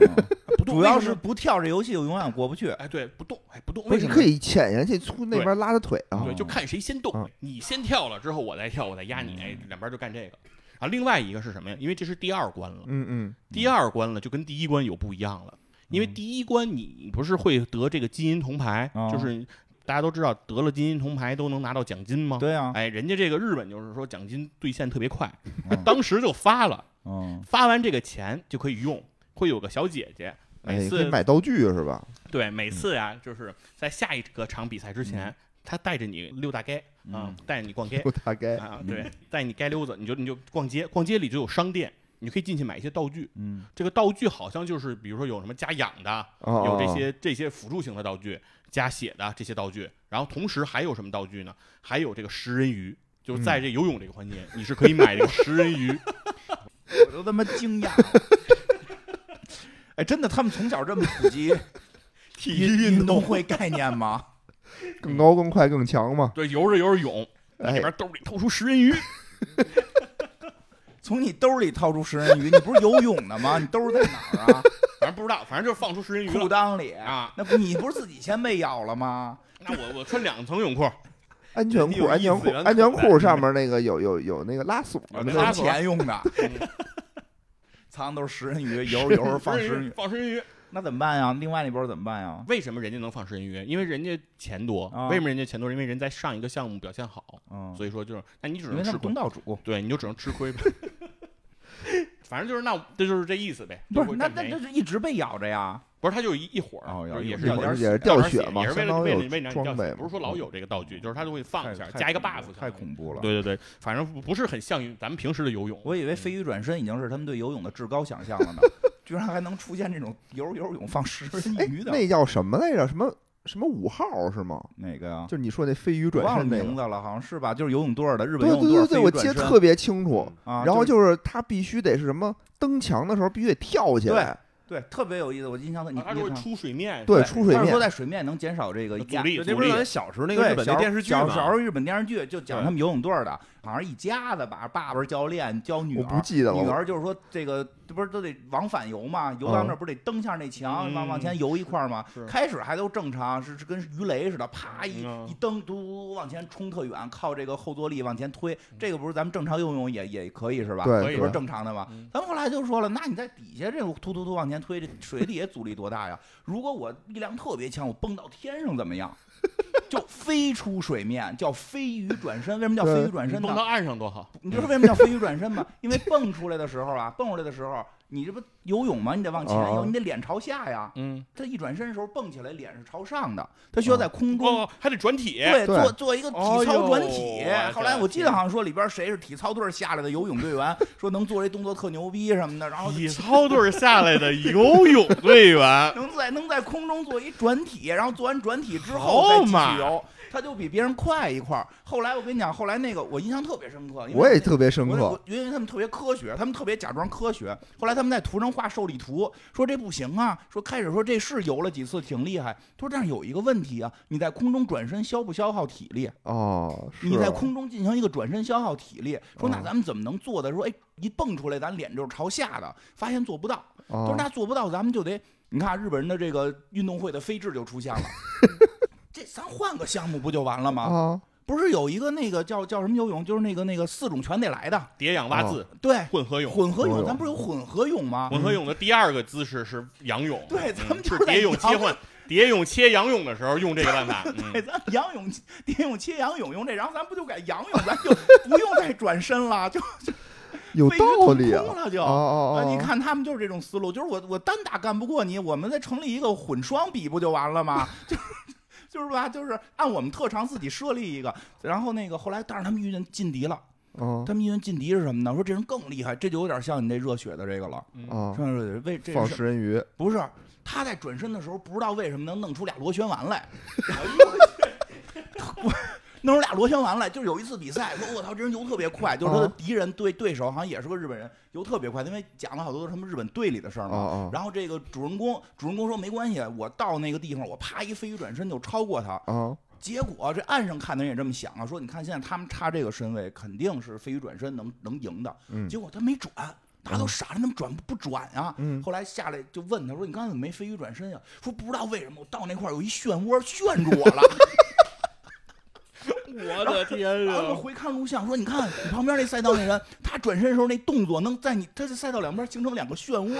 嗯 不动，主要是不跳这游戏，我永远过不去。哎对不动，哎不动，为什么？可以潜下去，从那边拉他腿啊对，。就看谁先动嗯，你先跳了之后我再跳，我再压你，嗯哎，两边就干这个。啊，另外一个是什么呀？因为这是第二关了，嗯嗯，第二关了就跟第一关有不一样了，因为嗯第一关你不是会得这个金银铜牌，哦就是大家都知道得了金银铜牌都能拿到奖金吗？对啊，哎，人家这个日本就是说奖金兑现特别快，嗯当时就发了，嗯发完这个钱就可以用，会有个小姐姐，哎，每次可以买道具是吧？对每次呀，就是在下一个场比赛之前，她带着你溜大街啊嗯，带着你逛街溜大街啊，对，带你街溜子，你就你就逛街，逛街里就有商店。你可以进去买一些道具，嗯这个道具好像就是，比如说有什么加氧的，哦，有这哦些这些辅助型的道具，加血的这些道具，然后同时还有什么道具呢？还有这个食人鱼，就是在这游泳这个环节，你是可以买这个食人鱼。我都他妈惊讶。哎，真的，他们从小这么普及 体育运动会概念吗？更高更快更强吗。对，游着游着泳，哎里边兜里掏出食人鱼，从你兜里掏出食人鱼，你不是游泳的吗？你兜在哪儿啊？反正不知道，反正就是放出食人鱼裤了。裆里啊？那不你不是自己先被咬了吗？那我我穿两层泳裤，安全裤，安全裤安全裤上面那个有有有那个拉锁的那个拉锁钱用的，嗯 藏的都是食人鱼，游着游着放食人鱼，放食人鱼。那怎么办呀？另外那波怎么办呀？为什么人家能放食人鱼？因为人家钱多。啊为什么人家钱多？因为人在上一个项目表现好，嗯，所以说就是，那你只因为他是能吃亏东。道主，对，你就只能吃亏呗。反正就是那，这就是这意思呗。不就是会那那这占便宜是一直被咬着呀？不是，他就一一会儿，哦就是也是也是掉血嘛，也是为了相当为了为了让你掉装备嘛，血不是说老有这个道具，就是他就会放一下，太加一个 buff，太恐怖了。对对对，反正不不是很像于咱们平时的游泳。我以为飞鱼转身已经是他们对游泳的至高想象了呢，居然还能出现这种游着游着泳放食人哎鱼，的，那叫什么来着？什么什么五号是吗？哪个呀？就是你说那飞鱼转身那个。名字了，好像是吧？就是游泳队的日本对游泳队儿对对对，我记得特别清楚。啊，然后就就是他必须得是什么登墙的时候必须得跳起来，对特别有意思，我印象特你他说出水面，对，出水面他说。在水面能减少这个压阻力，那不是咱。小时候那个，日本小那电视剧小小时嘛候日本电视剧就讲他们游泳队儿的，好像一家子吧，爸爸是教练教女我不儿，记得了，女儿就是说这个这不是都得往返游嘛，游到那儿不是得蹬下那墙，嗯往往前游一块儿吗？开始还都正常，是是跟鱼雷似的，啪一嗯一蹬，嘟嘟嘟往前冲特远，靠这个后坐力往前推。这个不是咱们正常游泳也也可以是吧？对可以这不是正常的吗嗯？咱们后来就说了，那你在底下这种突突突往前推，这水底下阻力多大呀？如果我力量特别强，我蹦到天上怎么样？就飞出水面，叫飞鱼转身。为什么叫飞鱼转身呢你蹦？到岸上多好，你知道为什么叫飞鱼转身吗？因为蹦出来的时候啊，蹦出来的时候，你这不游泳吗？你得往前游，哦你得脸朝下呀。嗯，他一转身的时候蹦起来，脸是朝上的，他需要在空中。哦，还得转体，对，做做一个体操转体。后来我记得好像说里边谁是体操队下来的游泳队员，说能做这动作特牛逼什么的，然后体操队下来的游泳队员，能在能在空中做一转体，然后做完转体之后再继续游，他就比别人快一块儿。后来我跟你讲，后来那个我印象特别深刻，因为我也特别深刻。因为他们特别科学，他们特别假装科学。后来他他们在图上画受力图，说这不行啊，说开始说这是游了几次挺厉害，他说但是有一个问题啊，你在空中转身消不消耗体力？哦，是你在空中进行一个转身消耗体力，说那哦咱们怎么能做的？说哎，一蹦出来咱脸就是朝下的，发现做不到。他说哦那做不到，咱们就得你看日本人的这个运动会的飞智就出现了，这咱换个项目不就完了吗？啊，不是有一个那个叫叫什么游泳，就是那个那个四种全得来的，蝶泳蛙自对，混合泳。混合泳，咱不是有混合泳吗？混合泳的第二个姿势是仰泳，对嗯咱们就是在蝶泳切换，蝶泳切仰泳的时候用这个办法。对，嗯，咱仰泳、蝶泳、切仰泳用这，然后咱不就改仰泳，咱就 不用再转身了，就 有飞鱼腾道理啊空，了就。哦哦啊，哦，你看他们就是这种思路，就是我我单打干不过你，我们再成立一个混双比不就完了吗？就是就是吧，就是按我们特长自己设立一个，然后那个后来，但是他们遇见劲敌了，哦他们遇见劲敌是什么呢？说这人更厉害，这就有点像你那热血的这个了。哦，像热血为这放是食人鱼，不是他在转身的时候，不知道为什么能弄出俩螺旋丸来。弄出俩螺旋丸来，就是有一次比赛，说我操，这人游特别快，就是他的啊敌人对对手好像也是个日本人，游特别快，因为讲了好多他们日本队里的事儿嘛。然后这个主人公，主人公说没关系，我到那个地方，我啪一飞鱼转身就超过他。啊，结果这岸上看的人也这么想啊，说你看现在他们差这个身位，肯定是飞鱼转身能能赢的。嗯结果他没转，大家都傻了，怎么转不不转呀？嗯后来下来就问他说：“你刚才怎么没飞鱼转身呀？”说不知道为什么，我到那块儿有一漩涡旋住我了。我的天 然后我回看录像说：“你看你旁边那赛道那人，他转身的时候那动作能在你他在赛道两边形成两个漩涡。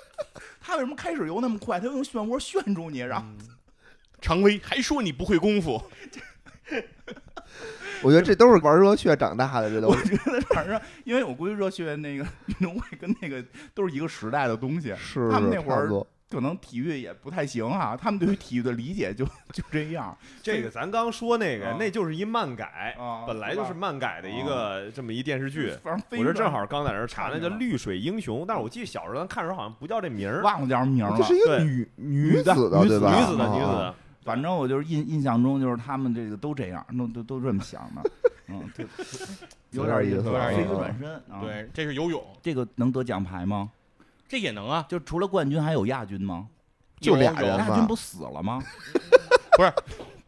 他为什么开始游那么快？他用漩涡旋住你，然后常威还说你不会功夫，我觉得这都是玩热血长大的，这都我觉得反正因为我估计热血那个运动会跟那个都是一个时代的东西，是他们那会儿可能体育也不太行哈、他们对于体育的理解就就这样。这个咱刚说那个啊，那就是一漫改啊，本来就是漫改的一个这么一电视剧。反正飞我这正好刚在那儿查，那叫《绿水英雄》，但是我记得小时候咱看的时候好像不叫这名儿，忘了叫什么名儿了这是。一个对女女的女子的女子的女子啊的，反正我就是印印象中就是他们这个都这样，都都都这么想的。嗯，对，有点点意思有点意思飞鱼转身啊，，对，这是游泳，这个能得奖牌吗？这也能啊，就除了冠军还有亚军吗？就俩亚军不死了吗？不是，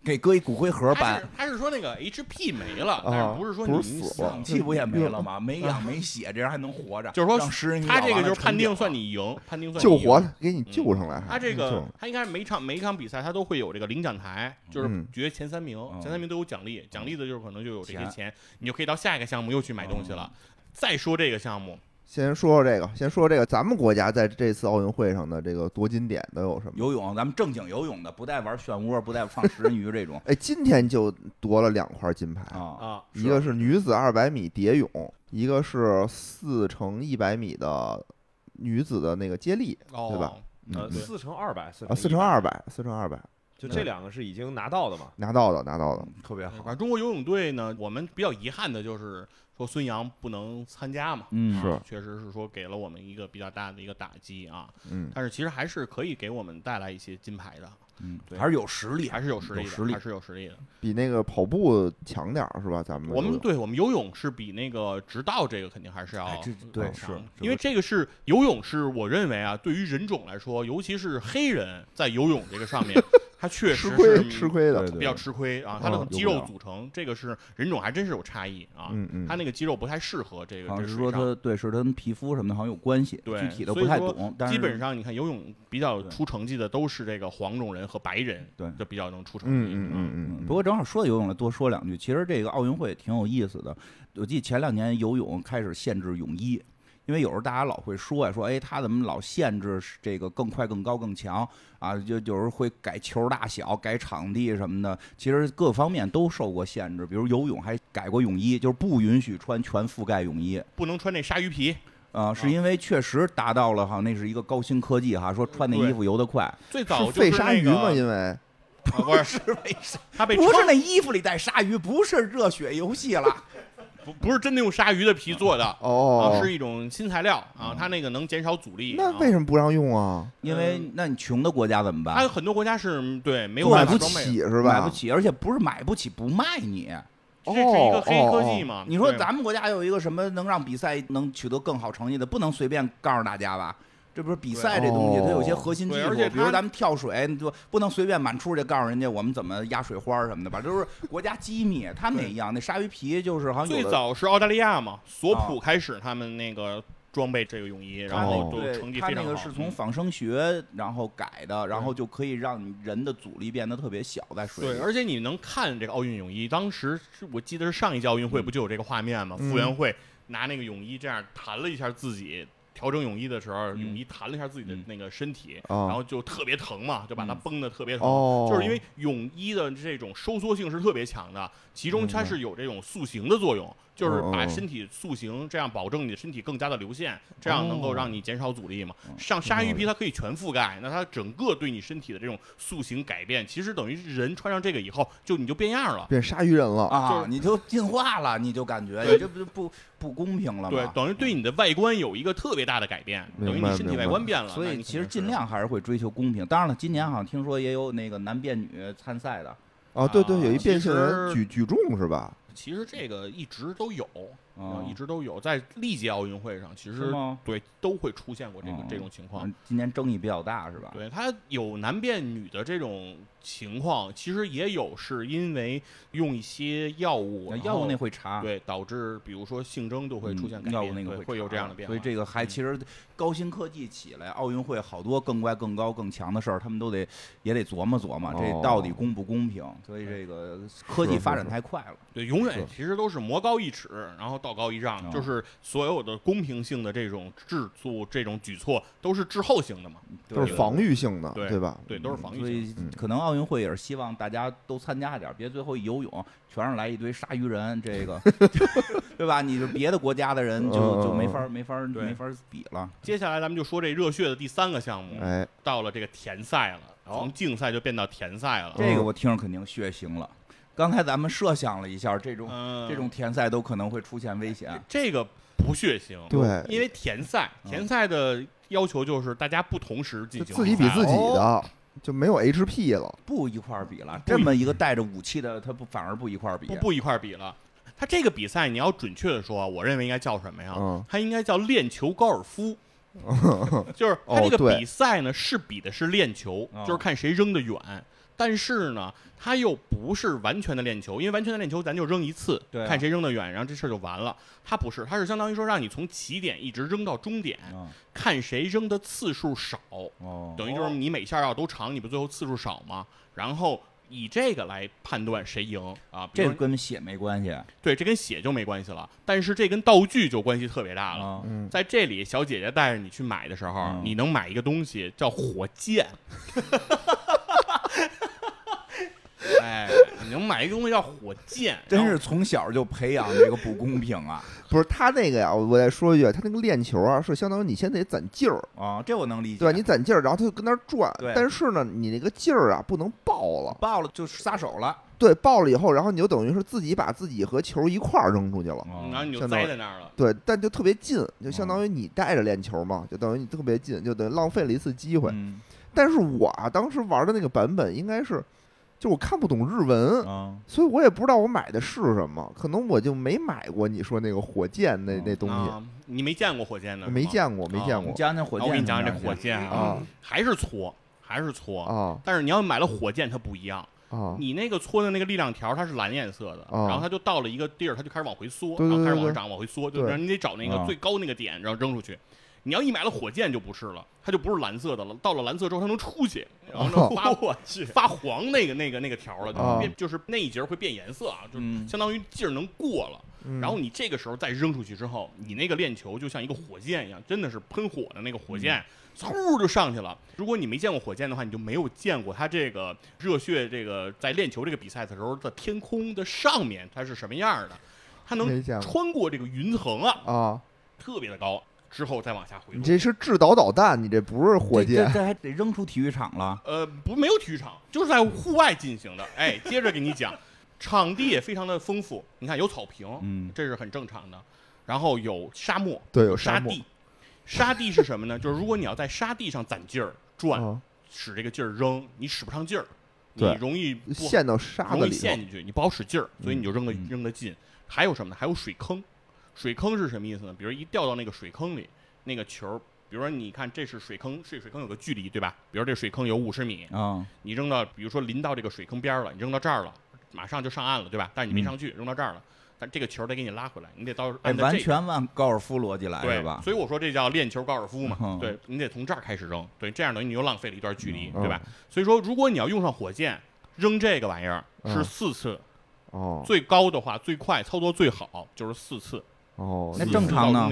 给搁一骨灰盒他搬，他是说那个 HP 没了，但啊是不是说你是死了氧气不也没了吗？没氧没血，这人还能活着？就是说他这个就是判定算你赢，判定算你赢救活了，给你救上来。他这个他应该是每场每一场比赛他都会有这个领奖台，就是嗯决前三名，嗯前三名都有奖励，奖励的就是可能就有这些钱钱，你就可以到下一个项目又去买东西了。再说这个项目，先说说这个，先说说这个，咱们国家在这次奥运会上的这个夺金点都有什么？游泳，咱们正经游泳的，不带玩漩涡，不带放食人鱼这种 哎，今天就夺了两块金牌，啊。啊，一个是女子二百米蝶泳，一个是四乘一百米的女子的那个接力哦，对吧呃，嗯四乘二百，四啊，四乘二，百，四乘二百就这两个是已经拿到的嘛？拿到的，拿到的。特别好反，正中国游泳队呢，我们比较遗憾的就是说孙杨不能参加嘛，嗯是啊确实是说给了我们一个比较大的一个打击啊。嗯，但是其实还是可以给我们带来一些金牌的，还是有实力，还是有实力的，有实力。还是有实力的。比那个跑步强点儿是吧？咱们我们对我们游泳是比那个直道这个肯定还是要对是因为这个是游泳是我认为啊，对于人种来说，尤其是黑人在游泳这个上面，他确实吃亏是吃亏的。比较吃亏啊，他嗯的肌肉组成这个是人种还真是有差异啊，嗯嗯，他那个肌肉不太适合这个好像是。说他对是他跟皮肤什么的好像有关系，对具体的不太懂，基本上你看游泳比较出成绩的都是这个黄种人和白人，对就比较能出成绩。嗯嗯嗯嗯，嗯，不过正好说到游泳了，多说两句。其实这个奥运会挺有意思的。我记得前两年游泳开始限制泳衣，因为有时候大家老会说呀，说哎他怎么老限制这个更快、更高、更强啊？就有时候会改球大小、改场地什么的。其实各方面都受过限制，比如游泳还改过泳衣，就是不允许穿全覆盖泳衣。不能穿那鲨鱼皮。啊，是因为确实达到了哈，那是一个高新科技哈，说穿那衣服游得快，最早是就是鲨鱼吗？因为啊不是 是为啥？他被不是那衣服里带鲨鱼，不是热血游戏了。不不是真的用鲨鱼的皮做的。哦啊，，是一种新材料啊，它那个能减少阻力。那啊为什么不让用啊？因为那你穷的国家怎么办？还有很多国家是嗯对没有买不起是吧？买不起，而且不是买不起不卖你，这是一个哦黑科哦技嘛？你说咱们国家有一个什么能让比赛能取得更好成绩的，不能随便告诉大家吧？这不是比赛这东西，它有些核心技术，对而且比如咱们跳水，你就不能随便满处去告诉人家我们怎么压水花什么的吧？这都是国家机密。他们也一样，那鲨鱼皮就是好像最早是澳大利亚嘛，索啊普开始他们那个装备这个泳衣，然后对成绩非常好。他那个是从嗯仿生学然后改的，然后就可以让人的阻力变得特别小，在水里。对，而且你能看这个奥运泳衣，当时是我记得是上一届奥运会不就有这个画面吗？嗯傅园慧拿那个泳衣这样弹了一下自己。调整泳衣的时候，嗯泳衣弹了一下自己的嗯那个身体，啊然后就特别疼嘛，就把它嗯绷得特别疼。哦，就是因为泳衣的这种收缩性是特别强的，其中它是有这种塑形的作用，就是把身体塑形，这样保证你的身体更加的流线，这样能够哦让你减少阻力嘛。嗯像鲨鱼皮它可以全覆盖，那它整个对你身体的这种塑形改变，其实等于人穿上这个以后，就你就变样了。变鲨鱼人了。啊，你就进化了，你就感觉你这不不不公平了吗？对，等于对你的外观有一个特别大的改变，等于你身体外观变了。所以其实尽量还是会追求公平。当然了，今年好像听说也有那个男变女参赛的，哦，对对，有一变性人举举重是吧？其实这个一直都有，啊啊，一直都有，在历届奥运会上，其实？对都会出现过这个哦这种情况。嗯今年争议比较大是吧？对，他有男变女的这种情况，其实也有是因为用一些药物，那药物那会查。对导致，比如说性征都会出现改嗯药物变，那个会对会有这样的变化。所以这个还嗯其实高新科技起来，奥运会好多更快、更高、更强的事儿，他们都得也得琢磨琢磨，这哦到底公不公平？所以这个科技发展太快了。对，永远其实都是魔高一尺，然后道高一丈，哦就是所有的公平性的这种制度、这种举措都是滞后性的嘛。都是防御性的，对对吧？对，都是防御所性。以嗯可能奥运会也是希望大家都参加点儿，别最后一游泳全是来一堆鲨鱼人，这个 对吧？你就别的国家的人就嗯就没法没法对没法比了。接下来咱们就说这热血的第三个项目，哎，到了这个田赛了，从竞赛就变到田赛了。这个我听着肯定血腥了。刚才咱们设想了一下，这种嗯，这种田赛都可能会出现危险。这个不血腥，对因为田赛，嗯田赛的要求就是大家不同时进行自己比自己哦的，就没有 HP 了。不一块儿比了，这么一个带着武器的，他不反而不一块儿比不。不一块儿比了。他这个比赛，你要准确的说，我认为应该叫什么呀？嗯它应该叫链球高尔夫。就是他这个比赛呢，是比的是链球，哦就是看谁扔得远。但是呢，它又不是完全的练球，因为完全的练球咱就扔一次，对啊看谁扔得远，然后这事儿就完了。它不是，它是相当于说让你从起点一直扔到终点，嗯看谁扔的次数少。哦，等于就是你每下要都长，你不最后次数少吗？然后以这个来判断谁赢啊。比这个说跟血没关系对，这跟血就没关系了，但是这跟道具就关系特别大了。在这里，小姐姐带着你去买的时候，嗯你能买一个东西叫火箭。哎，你能买一个东西叫火箭，真是从小就培养这个不公平啊！不是他那个呀，我再说一句，他那个练球啊，是相当于你先得攒劲儿，啊，这我能理解。对？你攒劲儿，然后他就跟那儿转对，但是呢，你那个劲儿啊不能爆了，爆了就撒手了，对，爆了以后，然后你就等于是自己把自己和球一块儿扔出去了。嗯然后你就栽在那儿了。对，但就特别近，就相当于你带着练球嘛，就等于你特别近，就等于浪费了一次机会。嗯但是我啊，当时玩的那个版本应该是，就我看不懂日文，啊，所以我也不知道我买的是什么，可能我就没买过你说那个火箭那哦那东西，啊，你没见过火箭的我是吗没见过，没啊见过。你讲讲火箭。我给你讲讲这火箭啊。还是搓，还是搓。啊。但是你要买了火箭，它不一样。啊！你那个搓的那个力量条，它是蓝颜色的，啊。然后它就到了一个地儿，它就开始往回缩，对对然后开始往对对。上涨，往回缩，就对。是你得找那个啊。最高那个点，然后扔出去。你要一买了火箭就不是了，它就不是蓝色的了。到了蓝色之后，它能出去，然后呢发 我去，发黄那个那个那个条了，就啊变就是那一节会变颜色啊，就嗯相当于劲儿能过了。嗯然后你这个时候再扔出去之后，你那个链球就像一个火箭一样，真的是喷火的那个火箭，嗖就上去了。如果你没见过火箭的话，你就没有见过它这个热血这个在链球这个比赛的时候的天空的上面它是什么样的，它能穿过这个云层啊，啊！特别的高，之后再往下回落。你这是制导导弹，你这不是火箭这这还得扔出体育场了。呃，不，没有体育场，就是在户外进行的。哎，接着给你讲，场地也非常的丰富。你看有草坪，嗯这是很正常的。然后有沙漠，对有有沙地。沙地是什么呢？就是如果你要在沙地上攒劲儿转，啊使这个劲儿扔，你使不上劲儿，你容易陷到沙子里头，陷进去，你不好使劲儿，所以你就扔的嗯扔的近。还有什么呢？还有水坑，水坑是什么意思呢？比如一掉到那个水坑里，那个球儿，比如说你看这是水坑，这水坑有个距离，对吧？比如这水坑有五十米，啊，你扔到，比如说临到这个水坑边儿了，你扔到这儿了，马上就上岸了，对吧？但是你没嗯上去，扔到这儿了，但这个球儿得给你拉回来，你得到哎，完全按高尔夫逻辑来对吧？所以我说这叫练球高尔夫嘛，嗯对你得从这儿开始扔，对，这样等于你又浪费了一段距离，对吧嗯？所以说，如果你要用上火箭扔这个玩意儿是嗯四次，哦最高的话最快操作最好就是四次，哦，那正常呢。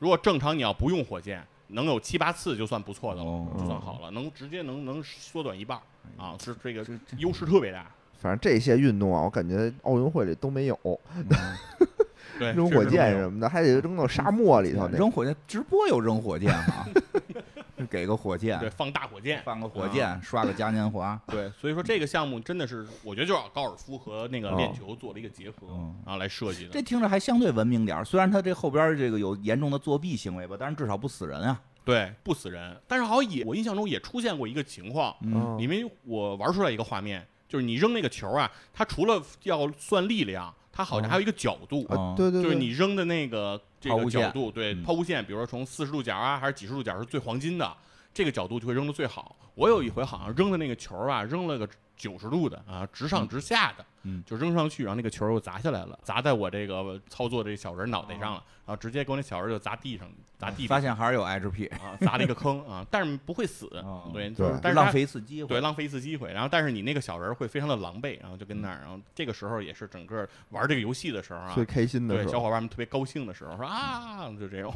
如果正常你要不用火箭，能有七八次就算不错的了，哦就算好了，能直接能能缩短一半儿啊，是这个优势特别大。反正这些运动啊，我感觉奥运会里都没有，嗯 对，扔火箭什么的，还得扔到沙漠里头扔火箭，直播有扔火箭啊，给个火箭对，，放大火箭，放个火箭，刷个嘉年华，对，所以说这个项目真的是，我觉得就是高尔夫和那个练哦球做了一个结合，嗯然后来设计的。这听着还相对文明点儿。虽然它这后边这个有严重的作弊行为吧，但是至少不死人啊。对，不死人，但是好像也我印象中也出现过一个情况，嗯，因为我玩出来一个画面，就是你扔那个球啊，它除了要算力量，它好像还有一个角度，对对对，就是你扔的那个这抛物线。个角度，对嗯。抛物线，比如说从四十度角啊，还是几十度角是最黄金的，这个角度就会扔的最好。我有一回好像扔的那个球啊，扔了个九十度的啊，直上直下的，嗯就扔上去，然后那个球又砸下来了，砸在我这个操作这小人脑袋上了，然后直接给我那小人就砸地上，砸地上发现还是有 HP，啊，砸了一个坑啊，但是不会死哦，对，对但是浪费一次机会。对，浪费一次机会。然后，但是你那个小人会非常的狼狈，然后就跟那儿，然后这个时候也是整个玩这个游戏的时候啊最，开心的对时候，小伙伴们特别高兴的时候，说啊，就这种，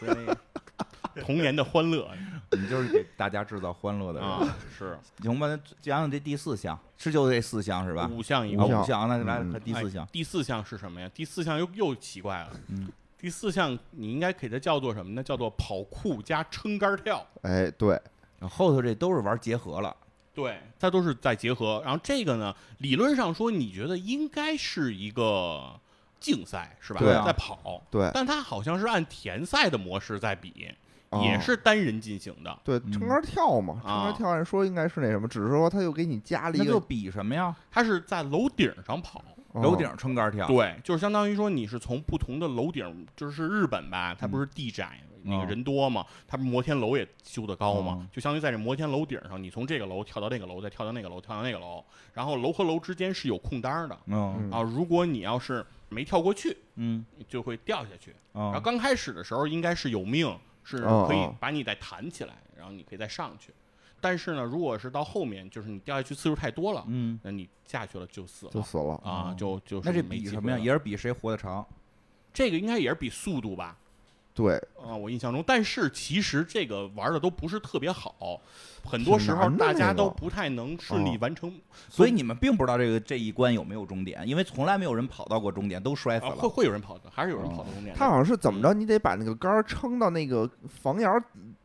所以那个 童年的欢乐你就是给大家制造欢乐的人。啊，是行吧，讲讲这第四项，是就这四项是吧？五项一啊，共。项五项，那来第四项哎。第四项是什么呀？第四项又又奇怪了。嗯，第四项你应该给它叫做什么呢？叫做跑酷加撑杆跳。哎，对，后头这都是玩结合了。对，它都是在结合。然后这个呢，理论上说，你觉得应该是一个竞赛是吧？对啊在跑，对但它好像是按田赛的模式在比，哦也是单人进行的。对，嗯。撑杆跳嘛，撑啊杆跳按说应该是那什么，只是说他又给你加了那就一个比什么呀？他是在楼顶上跑，哦。楼顶撑杆跳。对，就是相当于说你是从不同的楼顶，就是日本吧，它不是地窄，那个嗯。人多嘛，它不是摩天楼也修得高嘛，嗯。就相当于在这摩天楼顶上，你从这个楼跳到那个楼，再跳到那个楼，跳到那个楼，然后楼和楼之间是有空单儿的啊。如果你要是没跳过去，嗯。就会掉下去。然后啊刚开始的时候应该是有命，是可以把你再弹起来，然后你可以再上去。但是呢，如果是到后面，就是你掉下去次数太多了，嗯，那你下去了就死了就死了。啊，就就那这是比什么呀？也是比谁活得长。这个应该也是比速度吧？对，啊，我印象中，但是其实这个玩的都不是特别好，很多时候大家都不太能顺利哦完成，所以你们并不知道这个这一关有没有终点，因为从来没有人跑到过终点，都摔死啊，会。会有人跑的，还是有人跑到终点的。他好像是怎么嗯着，你得把那个杆儿撑到那个房檐儿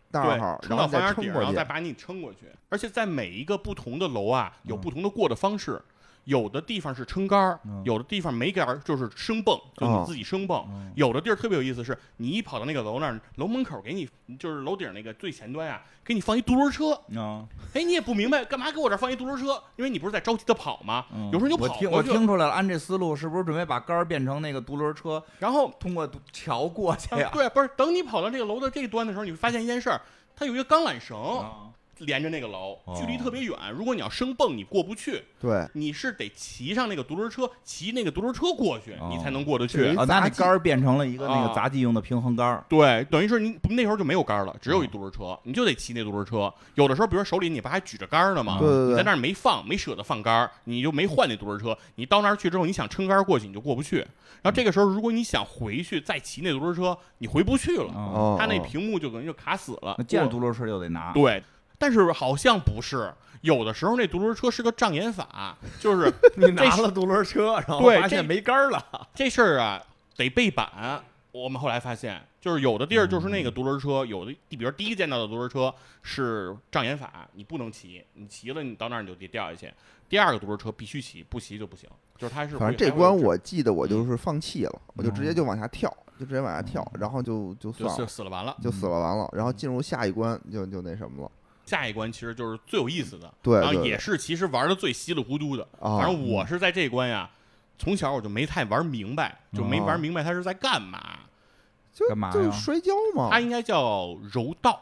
那对儿，，撑然后再到房檐顶，然。后再把你撑过去。而且在每一个不同的楼啊，有嗯不同的过的方式。有的地方是撑杆儿嗯，有的地方没杆儿，就是升蹦，就你哦自己升蹦。嗯有的地儿特别有意思，是你一跑到那个楼那儿，楼门口给你就是楼顶那个最前端啊，给你放一独轮车。啊，哎，你也不明白干嘛给我这儿放一独轮车，因为你不是在着急的跑吗？嗯。有时候你就我听我听出来了，按这思路是不是准备把杆儿变成那个独轮车，然后通过桥过去呀？对，不是等你跑到这个楼的这一端的时候，你会发现一件事儿，它有一个钢缆绳。啊连着那个楼，哦距离特别远。如果你要升蹦，你过不去，对，你是得骑上那个独轮车，骑那个独轮车过去，哦你才能过得去。啊，那那杆儿变成了一个那啊个杂技用的平衡杆儿。对，等于是你那时候就没有杆儿了，只哦有一独轮车，你就得骑那独轮车。有的时候，比如说手里你不还举着杆儿呢吗？啊对对对你在那儿没放，没舍得放杆儿，你就没换那独轮车。你到那儿去之后，你想撑杆儿过去，你就过不去。然后这个时候，如果你想回去再骑那独轮车，你回不去了，啊，哦，它那哦屏幕就等于就卡死了。那见着独轮车就得拿。对，但是好像不是，有的时候那独轮车是个障眼法，就是你拿了独轮车，然后发现没杆儿了，这事儿啊得背板。我们后来发现，就是有的地儿就是那个独轮车，有的比如第一个见到的独轮车是障眼法，你不能骑，你骑了你到那儿你就得掉下去。第二个独轮车必须骑，不骑就不行。就是它是反正这关我记得我就是放弃了，我就直接哦就往下跳，就直接往下跳，然后就就算了，死了完了。就死了完了，然后进入下一关就就那什么了。下一关其实就是最有意思的，对然后也是其实玩的最稀里糊涂的。啊，反正我是在这一关呀，从小我就没太玩明白，就没玩明白他是在干嘛。就干嘛呀？就是摔跤嘛。它应该叫柔道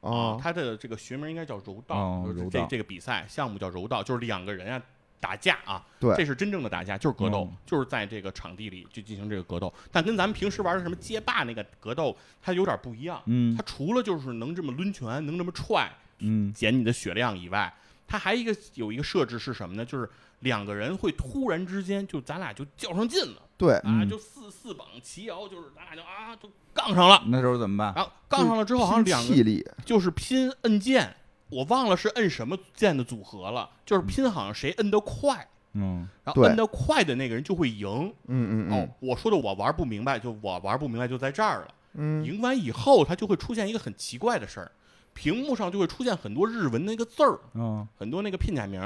啊，它的这个学名应该叫柔道，这这个比赛项目叫柔道，就是两个人啊打架啊，对。这是真正的打架，就是格斗，嗯。就是在这个场地里去进行这个格斗，但跟咱们平时玩的什么街霸那个格斗，它有点不一样。嗯。它除了就是能这么抡拳，能这么踹，嗯。减你的血量以外，它还一个有一个设置是什么呢？就是两个人会突然之间就咱俩就较上劲了。对，啊，嗯。就四四膀齐摇，就是咱俩就啊就杠上了。那时候怎么办？然后杠上了之后，好像两个气力，就是拼摁键，我忘了是摁什么键的组合了，就是拼好像谁摁得快，嗯。然后摁得快的那个人就会赢。嗯嗯哦，我说的我玩不明白，就我玩不明白就在这儿了。嗯嗯，赢完以后，它就会出现一个很奇怪的事儿，屏幕上就会出现很多日文那个字儿，嗯很多那个片假名，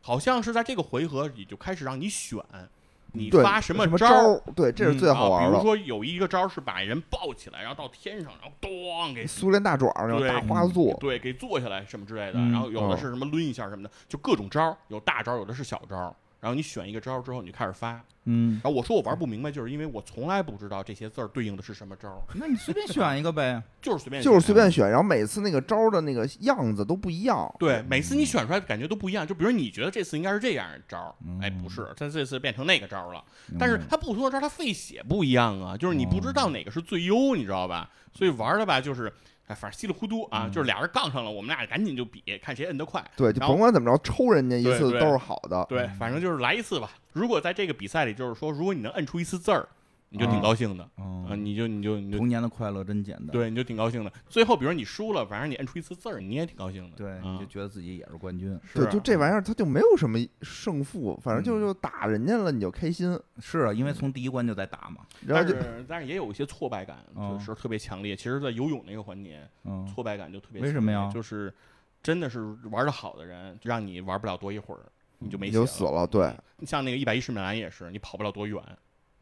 好像是在这个回合里就开始让你选，你发什么招招儿。儿？对，这是嗯最好玩啊。比如。说有一个招儿是把人抱起来，然后到天上，然后咣给苏联大爪儿那种大花坐，对，给坐下来什么之类的。嗯然后有的哦是什么抡一下什么的，就各种招儿，有大招儿，有的是小招儿。然后你选一个招儿之后，你就开始发。嗯，然后我说我玩不明白，就是因为我从来不知道这些字儿对应的是什么招儿，那你随便选一个呗。就是随便就是随便选。然后每次那个招儿的那个样子都不一样。对，每次你选出来感觉都不一样。就比如你觉得这次应该是这样的招儿，哎，不嗯是，它这次变成那个招儿了。但是它不同的招儿，它费血不一样啊，就是你不知道哪个是最优，你知道吧？所以玩的吧，就是哎，反正稀里糊涂啊，嗯就是俩人杠上了，我们俩赶紧就比，看谁摁得快。对，就甭管怎么着，抽人家一次都是好的。对，反正就是来一次吧。如果在这个比赛里，就是说，如果你能摁出一次字儿，你就挺高兴的啊，嗯，你就你就你就童年的快乐真简单。对，你就挺高兴的。最后，比如你输了，反正你摁出一次字儿，你也挺高兴的。对，啊你就觉得自己也是冠军。对，是啊就这玩意儿，它就没有什么胜负，反正就嗯就打人家了，你就开心，是啊，因为从第一关就在打嘛。但然后就是但是也有一些挫败感，哦就是特别强烈。其实，在游泳那个环节，嗯，挫败感就特别。为什么呀就是真的是玩的好的人，让你玩不了多一会儿，你就没你血就死了。对，你像那个一百一十米栏也是，你跑不了多远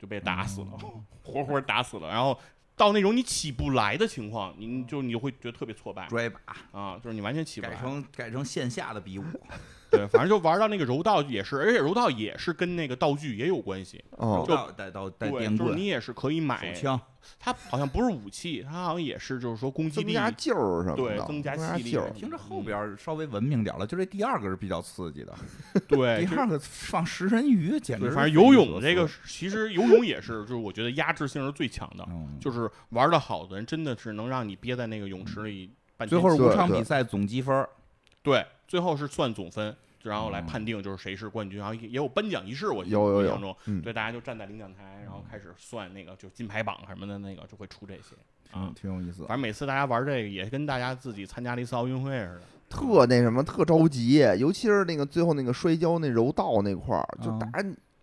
就被打死了，哦 活活打死了。然后到那种你起不来的情况，你就你就会觉得特别挫败拽把啊，就是你完全起不改来。成改成线下的比武。对，反正就玩到那个柔道也是，而且柔道也是跟那个道具也有关系。哦，就带刀带对，电棍、就是你也是可以买手，枪，它好像不是武器，它好像也是就是说攻击力。增加劲儿什么的，对增加气力。听着后边稍微文明点了，就这第二个是比较刺激的，对，第二个放食人鱼简直，是反正游泳这个是，其实游泳也是，就是我觉得压制性是最强的，嗯就是玩的好的人真的是能让你憋在那个泳池里半天。最后是五场比赛总积分儿，对，最后是算总分，然后来哦判定就是谁是冠军，然后也也有颁奖仪式，我记得有有有我印象中，嗯对，大家就站在领奖台，然后开始算那个就金牌榜什么的那个就会出这些啊嗯，。挺有意思反。正每次大家玩这个也跟大家自己参加了一次奥运会似的。特那什么，特着急，尤其是那个最后那个摔跤那柔道那块儿，就啊打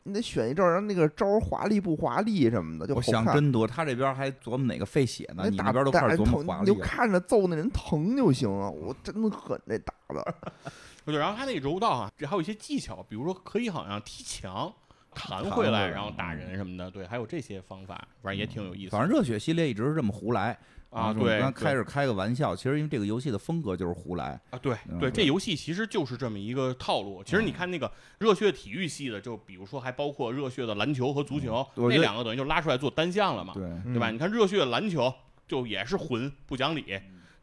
你你得选一招，然后那个招儿华丽不华丽什么的，就我好看。想真多，他这边还琢磨哪个费血呢，那打你那边都开始琢磨打人疼，你就。看着揍那人疼就行啊！我真的狠，这打的。对，然后他那个柔道啊，这还有一些技巧，比如说可以好像踢墙。弹回来，弹回来然后打人什么的，对，还有这些方法，反正也挺有意思的。反正热血系列一直是这么胡来啊，对，刚开始开个玩笑，其实因为这个游戏的风格就是胡来，啊，对嗯对，这游戏其实就是这么一个套路。其实你看那个热血体育系的，就比如说还包括热血的篮球和足球，那两个等于就拉出来做单项了嘛，对，对吧？嗯你看热血篮球就也是混不讲理，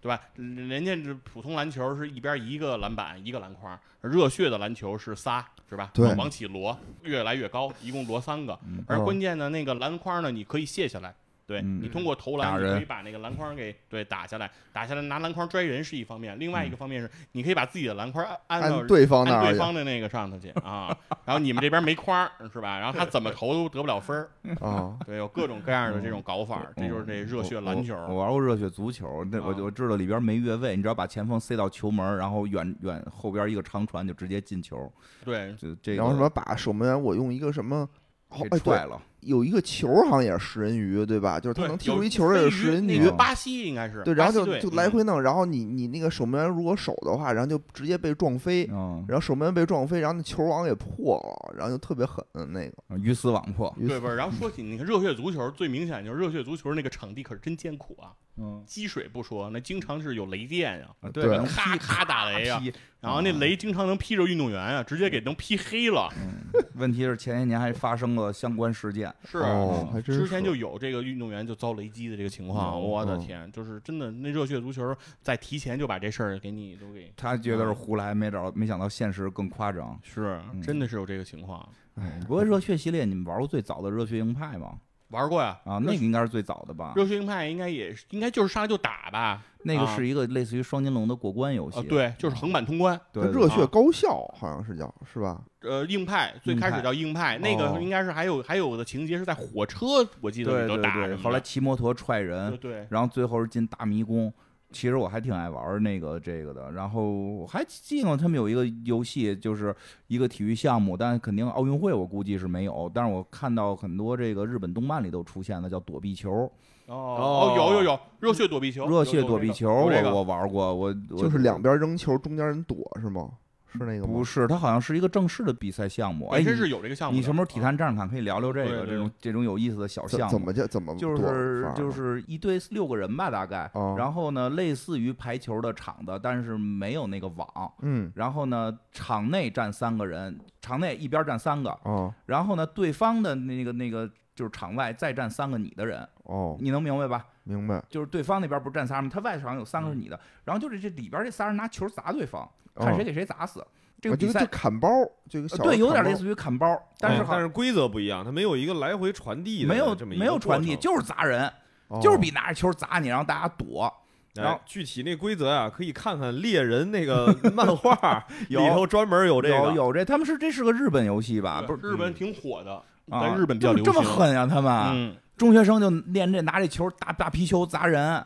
对吧？人家这普通篮球是一边一个篮板一个篮筐，热血的篮球是仨，是吧？对往起摞，越来越高，一共摞三个。嗯而哦关键呢，那个篮筐呢，你可以卸下来。对嗯你通过投篮，你可以把那个篮筐给对打下来，打下来拿篮筐拽人是一方面，另外一嗯个方面是你可以把自己的篮筐按按对方那按对方的那个上头去啊，然后你们这边没筐儿是吧？然后他怎么投都得不了分儿，啊，对，有各种各样的这种搞法儿，这就是这热血篮球。我我玩过热血足球，那我啊就知道里边没越位，你只要把前锋塞到球门，然后远远后边一个长传就直接进球。对，就这个，然后什么把守门员，我用一个什么哎，踹了。有一个球好像也是食人鱼，对吧？就是他能踢出一球也是食人鱼那个，巴西应该是对，然后就就来嗯回弄，然后你你那个守门员如果守的话，然后就直接被撞飞，嗯，然后守门员被撞飞，然后那球网也破了，然后就特别狠那个。鱼死网破。对不是？然后说起那个热血足球，最明显就是热血足球那个场地可是真艰苦啊，嗯，积水不说，那经常是有雷电呀、啊对能咔咔打雷呀劈然后那雷经常能劈着运动员啊，直接给能劈黑了。嗯，问题是前些年还发生了相关事件。是，哦，还真是之前就有这个运动员就遭雷击的这个情况，我的天，就是真的那热血足球在提前就把这事儿给你都给，他觉得是胡来，没找，没想到现实更夸张。是嗯真的是有这个情况。哎不过热血系列你们玩过最早的热血硬派吗？玩过呀，啊，那个应该是最早的吧？热血硬派应该也是应该就是上来就打吧？那个啊是一个类似于双金龙的过关游戏。啊，对，就是横版通关。对，叫热血高校好像是叫是吧？呃，硬派最开始叫硬派，那个哦应该是还有还有的情节是在火车，我记得里头对对对，打后来骑摩托踹人，对，然后最后是进大迷宫。其实我还挺爱玩那个这个的，然后我还记得他们有一个游戏，就是一个体育项目，但肯定奥运会我估计是没有，但是我看到很多这个日本动漫里都出现的叫躲避球，哦哦，有有有，热血躲避球，热血躲避球，有这个我我玩过，我我就是两边扔球，中间人躲是吗？是那个吗？不是，它好像是一个正式的比赛项目。哎，是有这个项目。你什么时候体啊坛战士看可以聊聊这个这种这种有意思的小项目？怎怎么叫怎么就是就是一队六个人吧，大概。哦然后呢，类似于排球的场子，但是没有那个网。嗯然后呢，场内站三个人，场内一边站三个，哦然后呢，对方的那个那个就是场外再站三个你的人，哦，你能明白吧？明白。就是对方那边不是站仨吗？他外场有三个是你的，然后就是这里边这仨人拿球砸对方，看谁哦给谁砸死。这个比赛砍包，这个对有点类似于砍包，但是但是规则不一样，它没有一个来回传递的没有这么没有传递，就是砸人，哦就是比拿着球砸你，然后大家躲。然后哎具体那规则啊，可以看看猎人那个 漫画 里头专门有这个。有有这，他们是这是个日本游戏吧？不是日本挺火的，啊，在日本比较这么这么。狠呀、他们、嗯，中学生就练这拿这球大大皮球砸人。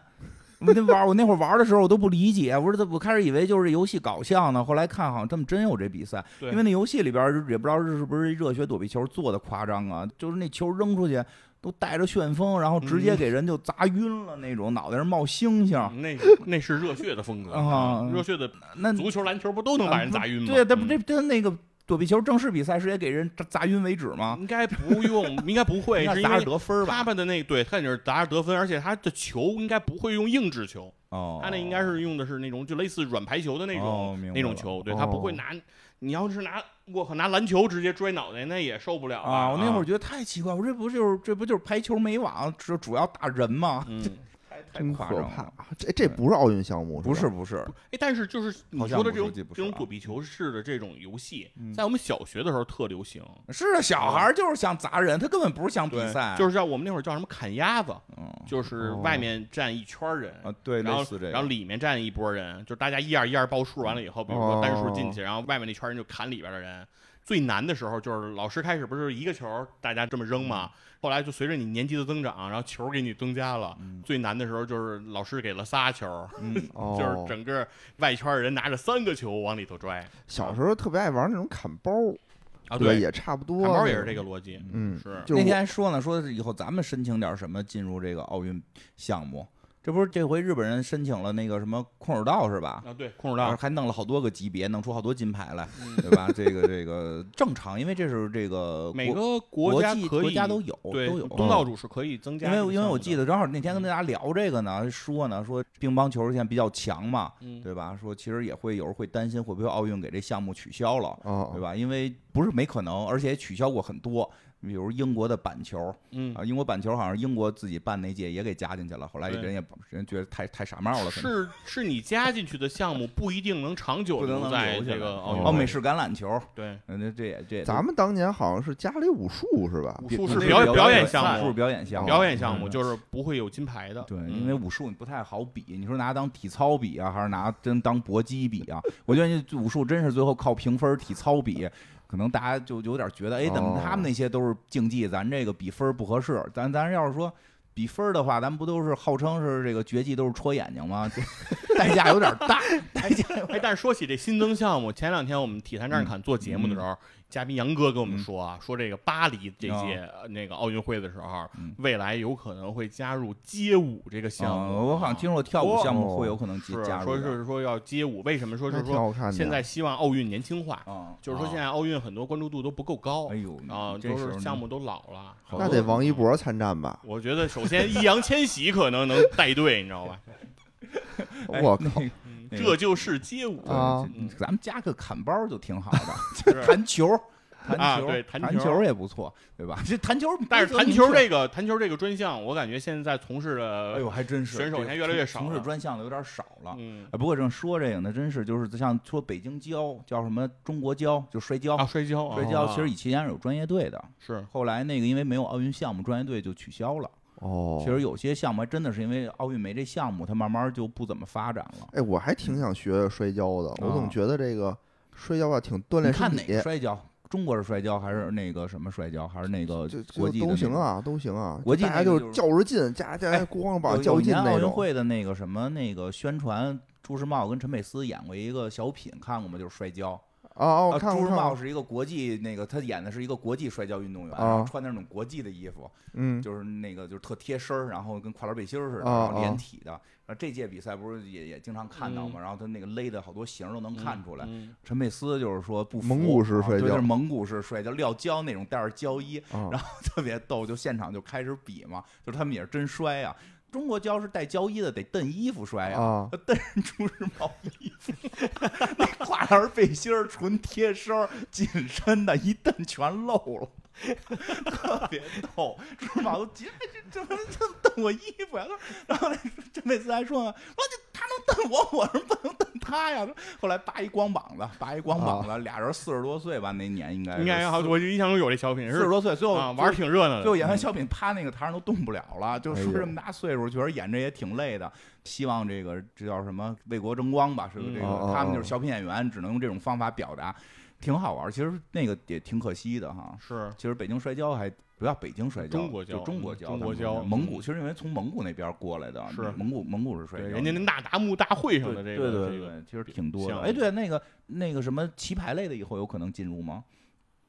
我那玩我那会儿玩的时候我都不理解，我说这我开始以为就是游戏搞笑呢，后来看好像他们真有这比赛，因为那游戏里边儿也不知道是不是热血躲避球做的夸张啊，就是那球扔出去都带着旋风，然后直接嗯给人就砸晕了那种，脑袋上冒星星。那那是热血的风格啊热血的那足球、篮球不都能把人砸晕吗？对，但不嗯这这那个躲避球正式比赛是也给人砸砸晕为止吗？应该不用，应该不会，应该砸着得分吧？他们的那对，他那是砸着得分，而且他的球应该不会用硬质球，哦，他那应该是用的是那种就类似软排球的那种、那种球，对他不会哦拿。你要是拿我靠拿篮球直接拽脑袋，那也受不了啊！我那会儿儿觉得太奇怪，我这不就是这不就是排球没网，主主要打人吗？嗯，太太真可夸张了。这这不是奥运项目，不是吧不是，哎，但是就是你好像说的这种记不是啊这种躲避球式的这种游戏嗯，在我们小学的时候特流行。是啊，小孩儿就是想砸人，他根本不是想比对赛，，就是是叫我们那会儿叫什么砍鸭子，嗯就是哦外面站一圈儿人，啊，对，然后似这个，然后里面站一波人，就是大家一二一二报数完了以后，比如说单数进去，哦然后外面那圈人就砍里边的人。最难的时候就是老师开始不是一个球大家这么扔嘛，后来就随着你年级的增长，然后球给你增加了。嗯最难的时候就是老师给了仨球，就是整个外圈的人拿着三个球往里头拽。小时候特别爱玩那种砍包啊，对，也差不多。砍包也是这个，逻辑，嗯，是那天还说呢，说是以后咱们申请点什么进入这个奥运项目，这不是这回日本人申请了那个什么空手道是吧？啊，对，空手道，还弄了好多个级别，弄出好多金牌来，嗯对吧？这个这个正常，因为这是这个 每国个国家际可以国家都有都有。东道主是可以增加因为因为我记得正好那天跟大家聊这个呢，说呢说乒乓球现在比较强嘛，嗯，对吧？说其实也会有人会担心会不会奥运给这项目取消了，哦，对吧？因为不是没可能，而且取消过很多，比如英国的板球嗯啊，英国板球好像英国自己办那届也给加进去了，后来人也人觉得太太傻帽了，是是你加进去的项目不一定能长久不能能留在这个奥运哦哦，美式橄榄球，对那，这这也这咱们当年好像是加了一武术是吧？武术是表演表演项目是表演项目，表演项目嗯就是不会有金牌的。对，嗯因为武术你不太好比，你说拿当体操比啊，还是拿真当搏击比啊？我觉得这武术真是最后靠评分体操比，可能大家就有点觉得，哎，怎么哦他们那些都是竞技，咱这个比分不合适？咱咱要是说比分的话，咱不都是号称是这个绝技都是戳眼睛吗？这 代价有点大，代价哎，但是说起这新增项目，前两天我们体坛战士侃做节目的时候，嘉宾杨哥跟我们说啊，说这个巴黎这届、呃那个奥运会的时候，嗯未来有可能会加入街舞这个项目。嗯我好像听说跳舞项目会有可能加入的，说是说要街舞，为什么说是说。现在希望奥运年轻化？啊，就是说现在奥运很多关注度都不够高哎呦啊，都是项目都老了。那得王一博参战吧？我觉得首先易烊千玺可能能带队，你知道吧？哎 我靠！这就是街舞啊嗯咱们加个砍包就挺好的，是。弹球。弹球，啊对弹弹球也不错，对吧？这弹球，但是弹球，这个弹球这个专项，我感觉现在从事的，哎呦，还真是选手现在越来越少从事专项的有点少了。嗯。哎，不过正说这个呢，真是就是像说北京交叫什么中国交，就摔跤，啊，摔跤啊，摔跤其实以前是有专业队的，是。后来那个因为没有奥运项目，专业队就取消了。哦，其实有些项目还真的是因为奥运没这项目，它慢慢就不怎么发展了。哎，我还挺想学摔跤的，我啊总觉得这个摔跤吧挺锻你看哪炼身体个，摔跤？中国式摔跤还是那个什么摔跤？还是那个国际？都行啊，都行啊。国际大家就是较着劲，加加哎咣把较劲那种。会的那个什么那个宣传，朱时茂跟陈佩斯演过一个小品，看过吗？就是摔跤。啊啊，我呃朱时茂是一个国际那个，他演的是一个国际摔跤运动员，啊然后穿的那种国际的衣服，嗯，就是那个就是特贴身儿，然后跟跨栏背心儿似的，啊然后连啊体的。然后这届比赛不是也也经常看到嘛，然后他那个勒的好多型儿都能看出来。嗯。陈佩斯就是说不服蒙古式摔跤就是蒙古式摔跤，撂跤那种带着胶衣，啊然后特别逗，就现场就开始比嘛，就是他们也是真摔呀、中国跤是带胶衣的，得蹬衣服摔呀、啊，他 蹬人朱时茂衣服，那跨栏背心儿纯贴身紧身的，一蹬全露了。特别逗，朱时茂都急，哎这这这蹬我衣服呀！然后那陈佩斯还说呢，说这他能瞪我，我为什么不能瞪他呀？后来扒一光膀子，扒一光膀子，俩人四十多岁吧，那年应该应该好，我就印象中有这小品是四十多岁，最后，玩挺热闹的。最后演完小品，趴那个台上都动不了了，就说这么大岁数，觉得演着也挺累的。希望这个这叫什么为国争光吧？是不是这个？他们就是小品演员，只能用这种方法表达，挺好玩儿。其实那个也挺可惜的哈。是其实北京摔跤还不要北京摔跤，中国跤就中国跤，中国跤蒙古其实因为从蒙古那边过来的，是蒙古蒙古是摔对跤，人家那大达慕大会上对的这个对对这个对，其实挺多的。哎，对，那个那个什么棋牌类的，以后有可能进入吗？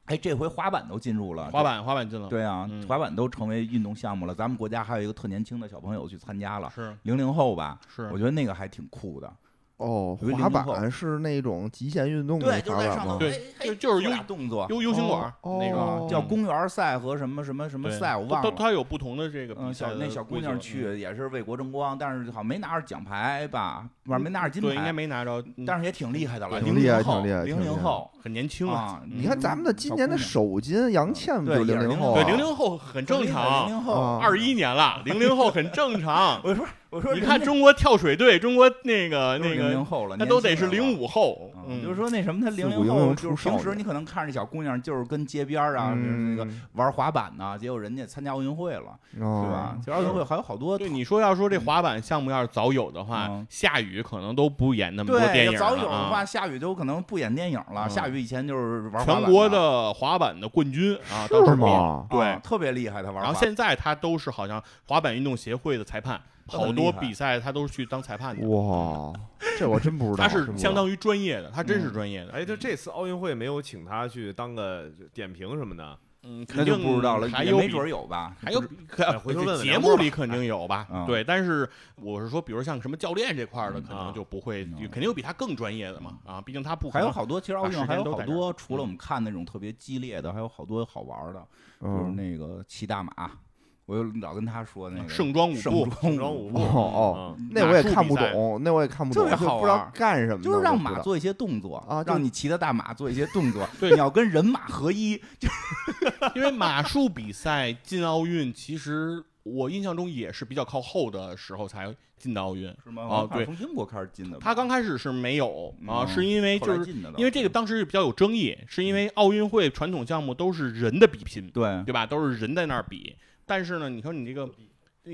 哎，这回滑板都进入了，滑板滑板进了，对啊，嗯滑板都成为运动项目了。咱们国家还有一个特年轻的小朋友去参加了，是零零后吧，是我觉得那个还挺酷的。哦，滑板是那种极限运动的对，就滑板吗？在上头，对就就是做 U 俩动作，优优型管儿哦那哦个叫公园赛和什么什么什么对赛，我忘了。它它有不同的这个小那小姑娘去也是为国争光，但是好像没拿着奖牌吧，反正没拿着金对，应该牌，没拿着，嗯但是也挺厉害的了，挺厉害零零后，挺厉害零零后很年轻啊。啊！你看咱们的今年的小首金杨倩不就对也是零后啊？对，零零后很正零常，零零后。啊二一年了，零零后很正常。我说我说你看中国跳水队，中国那个那个零后了，那都得是零五后，嗯嗯，就是说那什么，他零零后就是平时你可能看着小姑娘就是跟街边啊，就是那个嗯，玩滑板呐，结果人家参加奥运会了，对对吧？其实奥运会还有好多对你说要说这滑板项目要是早有的话嗯，下雨可能都不演那么多电对，影对早有的话，下雨就可能不演电影了。嗯下雨以前就是玩全国的滑板的冠军啊，是吗？对啊，特别厉害，他玩。然后现在他都是好像滑板运动协会的裁判，好多比赛他都是去当裁判的。哇，这我真不知道。他是相当于专业的，他真是嗯专业的。哎，就这次奥运会没有请他去当个点评什么的，嗯，那就肯定不知道了，还有没准有吧？还有可哎回头问问节目里肯定有吧嗯？对，但是我是说，比如像什么教练这块儿的，嗯可能就不会，嗯肯定有比他更专业的嘛啊，毕竟他不还有好多，其实奥运还有好多，除了嗯我们看那种特别激烈的，还有好多好玩的，就是嗯，那个骑大马，我就老跟他说那个盛装舞步，盛装舞步哦哦，嗯那我也看不懂，那我也看不懂，特别好就不知道干什么，就是让马做一些动作啊让你骑的大马做一些动作，对你要跟人马合一，因为马术比赛进奥运，其实我印象中也是比较靠后的时候才进的奥运。是吗？啊对从英国开始进的吧，他刚开始是没有啊，嗯是因为就是进的因为这个当时比较有争议，是因为奥运会传统项目都是人的比拼，对对吧？都是人在那儿比。但是呢，你说你这个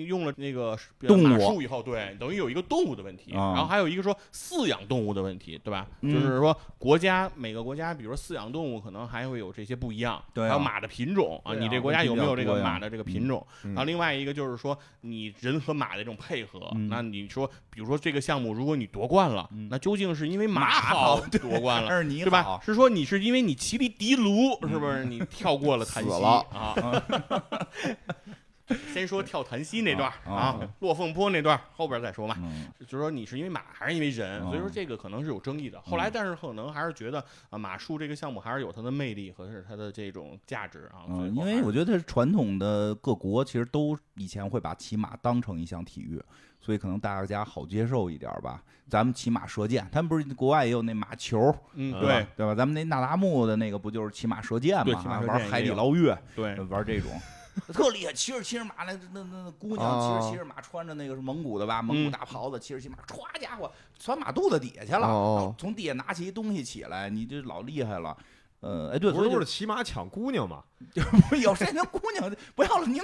用了那个动物马术以后，对，等于有一个动物的问题，啊然后还有一个说饲养动物的问题，对吧？嗯就是说国家每个国家，比如说饲养动物，可能还会有这些不一样，对啊还有马的品种啊，啊你这国家有没有这个马的这个品种？嗯然后另外一个就是说，你人和马的这种配合，嗯那你说，比如说这个项目，如果你夺冠了，嗯那究竟是因为马马好好夺冠了？是你对吧？是说你是因为你骑了一迪卢，是不是？你跳过了檀溪死了啊？先说跳潭溪那段啊啊，落凤坡那段后边再说嘛。嗯就是说你是因为马还是因为人，嗯所以说这个可能是有争议的。后来但是可能还是觉得啊，马术这个项目还是有它的魅力和是它的这种价值啊。嗯，因为我觉得传统的各国其实都以前会把骑马当成一项体育，所以可能大家好接受一点儿吧。咱们骑马射箭，他们不是国外也有那马球，嗯，嗯对对吧？咱们那那达慕的那个不就是骑马射箭嘛？玩海底捞月，对，玩这种。特厉害，骑着骑着马，那那那那姑娘骑着哦骑着马，穿着那个是蒙古的吧，蒙古嗯大袍子，骑着骑马，歘家伙钻马肚子底下去了，从地下拿起一东西起来，你这老厉害了。呃，哎，对，不是都是骑马抢姑娘吗？有谁那姑娘不要了，您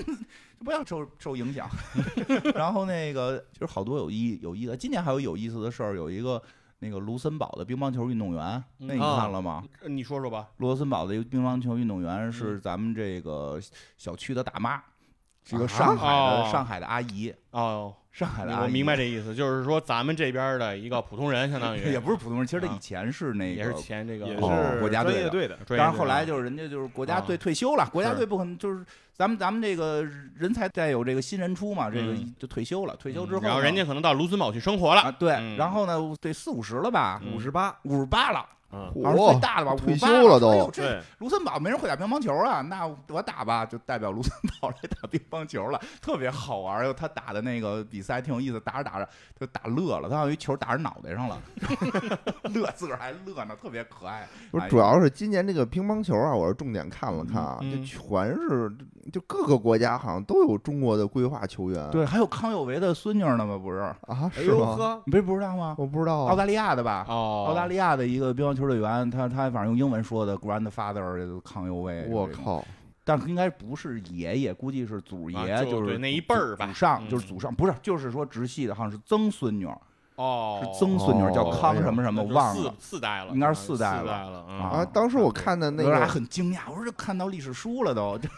不要受受影响。然后那个就是好多有意有意的，今年还有有意思的事儿，有一个那个卢森堡的乒乓球运动员，那你啊看了吗？呃你说说吧。卢森堡的一个乒乓球运动员是嗯咱们这个小区的大妈，是一个啊上海的哦上海的阿姨，哦，上海的阿姨。我明白这意思，就是说咱们这边的一个普通人，相当于 也不是普通人，其实他啊以前是那个也是个。前这个也哦是国家队的但是后来就是人家就是国家啊队退休了，国家队不可能就是咱们咱们这个人才再有这个新人出嘛，这个嗯。就退休了。退休之后，然后人家可能到卢森堡去生活了。啊，对，嗯。然后呢，得四五十了吧，嗯。五十八，五十八了，嗯，好像是最，大的吧，退58休了都哎呦这对，卢森堡没人会打乒乓球啊，那我打吧，就代表卢森堡来打乒乓球了，特别好玩儿。他打的那个比赛挺有意思，打着打着就打乐了，他好像一球打人脑袋上了，乐自个儿还乐呢，特别可爱。不是，哎主要是今年这个乒乓球啊，我是重点看了看啊，嗯就全是就各个国家好像都有中国的规划球员。对，还有康有为的孙女呢吗？不是，啊，哎是吗？你不是不知道吗？我不知道啊。澳大利亚的吧？哦，澳大利亚的一个乒乓球队员，他他反正用英文说的 grandfather 康有为，我，靠！但应该不是爷爷，估计是祖爷，啊就是那一辈儿吧祖上嗯就是祖上，不是，就是说直系的，好像是曾孙女儿，哦，是曾孙女儿叫哦康什么什么，忘了。四代了，应该是啊四代了啊啊，当时我看的那个还个很惊讶，我说这看到历史书了都，这